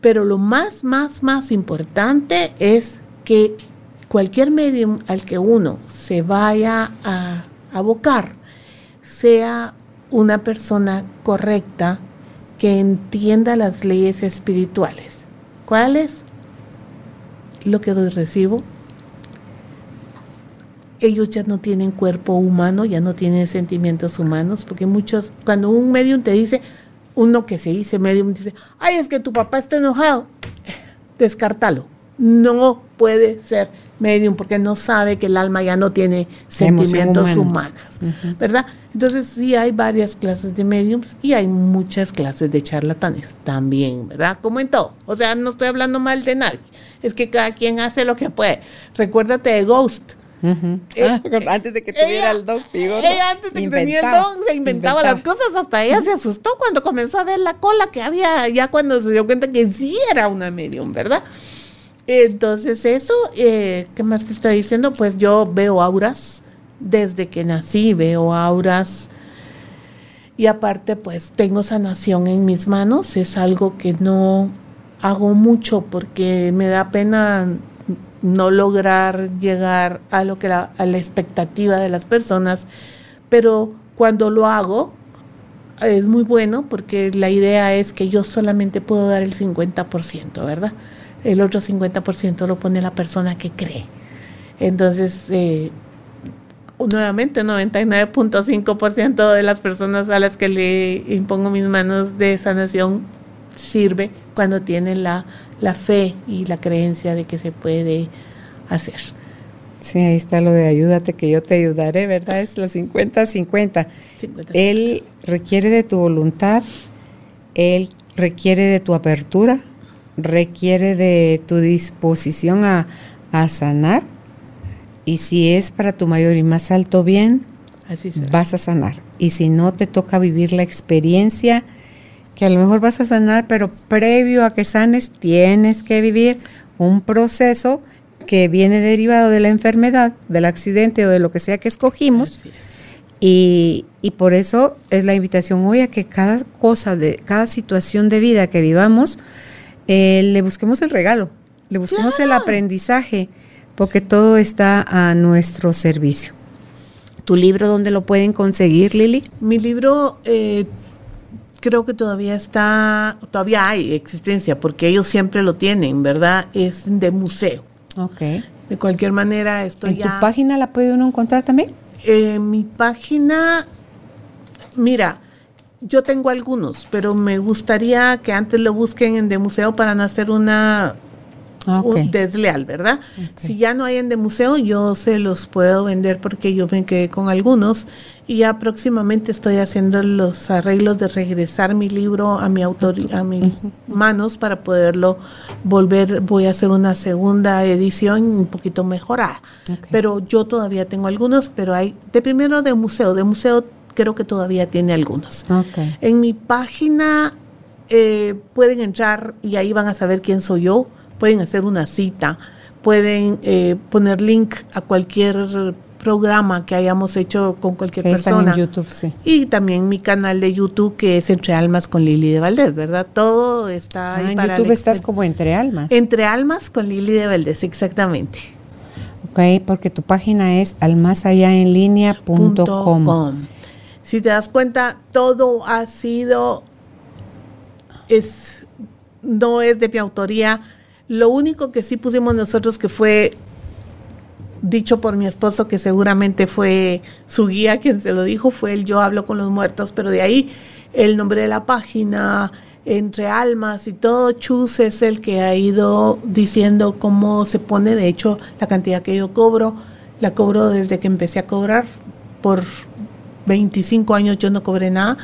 Pero lo más, más, más importante es que cualquier medium al que uno se vaya a abocar sea una persona correcta que entienda las leyes espirituales. ¿Cuáles? Lo que doy recibo. Ellos ya no tienen cuerpo humano, ya no tienen sentimientos humanos, porque muchos, cuando un medium te dice, uno que se dice medium dice, ay, es que tu papá está enojado, descártalo. No puede ser medium porque no sabe que el alma ya no tiene sentimientos humanos, ¿verdad? Entonces sí hay varias clases de mediums y hay muchas clases de charlatanes también, ¿verdad? Como en todo. O sea, no estoy hablando mal de nadie. Es que cada quien hace lo que puede. Recuérdate de Ghost. Eh, ah, antes de que tuviera el don, ella antes de que tenía el don se inventaba, las cosas, hasta ella se asustó cuando comenzó a ver la cola que había, ya cuando se dio cuenta que sí era una medium, ¿verdad? Entonces eso, eh, ¿qué más te estoy diciendo? Pues yo veo auras, desde que nací veo auras y aparte pues tengo sanación en mis manos, es algo que no hago mucho porque me da pena no lograr llegar a lo que a la expectativa de las personas, pero cuando lo hago es muy bueno porque la idea es que yo solamente puedo dar el 50%, ¿verdad? El otro 50% lo pone la persona que cree. Entonces, eh, nuevamente, 99.5% de las personas a las que le impongo mis manos de sanación sirve cuando tienen la, la fe y la creencia de que se puede hacer. Sí, ahí está lo de ayúdate que yo te ayudaré, ¿verdad? Es la 50-50. Él requiere de tu voluntad, él requiere de tu apertura, requiere de tu disposición a, sanar y si es para tu mayor y más alto bien, vas a sanar. Y si no te toca vivir la experiencia que a lo mejor vas a sanar, pero previo a que sanes tienes que vivir un proceso que viene derivado de la enfermedad, del accidente o de lo que sea que escogimos. Y, y, por eso es la invitación hoy a que cada cosa, de cada situación de vida que vivamos, eh, le busquemos el regalo, le busquemos el aprendizaje, porque todo está a nuestro servicio. ¿Tu libro dónde lo pueden conseguir, Lili? Mi libro eh, creo que todavía está, todavía hay existencia, porque ellos siempre lo tienen, ¿verdad? Es de museo. Ok. De cualquier manera, estoy ¿En tu página la puede uno encontrar también? Eh, mi página, mira, yo tengo algunos, pero me gustaría que antes lo busquen en de museo para no hacer una Ah, desleal, ¿verdad? Si ya no hay en de museo, yo se los puedo vender porque yo me quedé con algunos y ya próximamente estoy haciendo los arreglos de regresar mi libro a mi autor, a mis manos para poderlo volver. Voy a hacer una segunda edición un poquito mejorada, pero yo todavía tengo algunos, pero hay de primero de museo, de museo creo que todavía tiene algunos. En mi página eh, pueden entrar y ahí van a saber quién soy yo pueden hacer una cita, pueden eh, poner link a cualquier programa que hayamos hecho con cualquier persona. En YouTube, sí. Y también mi canal de YouTube que es Entre Almas con Lili de Valdés, ¿verdad? Todo está ahí ah, en YouTube estás como Entre Almas. Entre Almas con Lili de Valdés, exactamente. Ok, porque tu página es almasayaenlinea.com. Si te das cuenta, todo ha sido, es, no es de mi autoría, lo único que sí pusimos nosotros que fue dicho por mi esposo, que seguramente fue su guía quien se lo dijo, fue el Yo hablo con los muertos, pero de ahí el nombre de la página, entre almas y todo, Chus es el que ha ido diciendo cómo se pone, de hecho, la cantidad que yo cobro, la cobro desde que empecé a cobrar, por 25 años yo no cobré nada,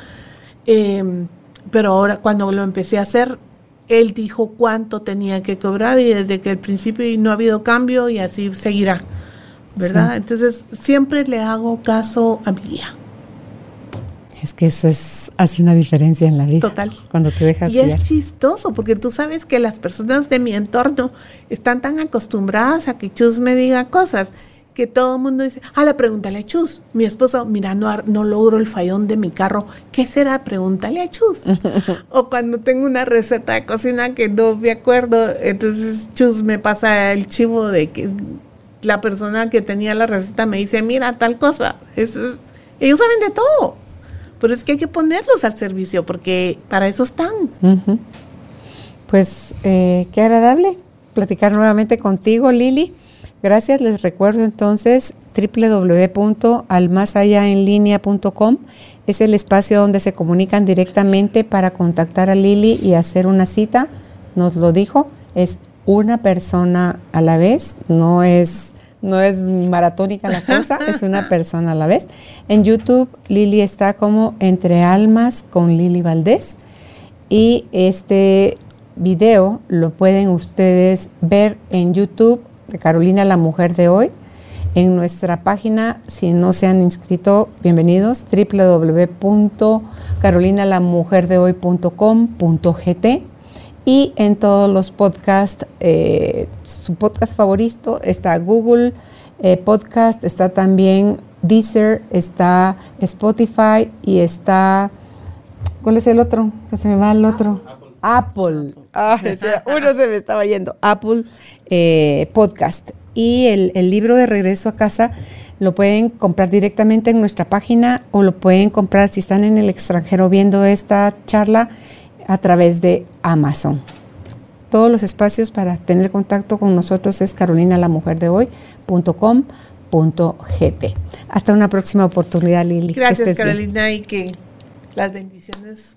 em, pero ahora cuando lo empecé a hacer, él dijo cuánto tenía que cobrar y desde que el principio no ha habido cambio y así seguirá, ¿verdad? Entonces siempre le hago caso a mi guía. Es que eso es, hace una diferencia en la vida. Total. Cuando te dejas. Y es chistoso, porque tú sabes que las personas de mi entorno están tan acostumbradas a que Chus me diga cosas que todo el mundo dice, ah, la pregúntale a Chus. Mi esposo, mira, no, no logro el fallón de mi carro. ¿Qué será? Pregúntale a Chus. o cuando tengo una receta de cocina que no me acuerdo, entonces Chus me pasa el chivo de que la persona que tenía la receta me dice, mira, tal cosa. ellos saben de todo. Pero es que hay que ponerlos al servicio porque para eso están. Pues eh, qué agradable platicar nuevamente contigo, Lili. Gracias, les recuerdo entonces www.almasayaenlinea.com es el espacio donde se comunican directamente para contactar a Lili y hacer una cita. Nos lo dijo, es una persona a la vez, no es no es maratónica la cosa, es una persona a la vez. En YouTube Lili está como Entre Almas con Lili Valdés y este video lo pueden ustedes ver en YouTube Carolina la Mujer de hoy. En nuestra página, si no se han inscrito, bienvenidos, www.carolinalamujerdehoy.com.gt y en todos los podcasts, eh, su podcast favorito está Google eh, Podcast, está también Deezer, está Spotify y está, ¿cuál es el otro? Que se me va el otro. Apple. Ah, uno se me estaba yendo. Apple eh, Podcast. Y el, libro de regreso a casa lo pueden comprar directamente en nuestra página o lo pueden comprar si están en el extranjero viendo esta charla a través de Amazon. Todos los espacios para tener contacto con nosotros es carolinalamujerdehoy.com.gt. Hasta una próxima oportunidad, Lili. Gracias, Carolina, y que las bendiciones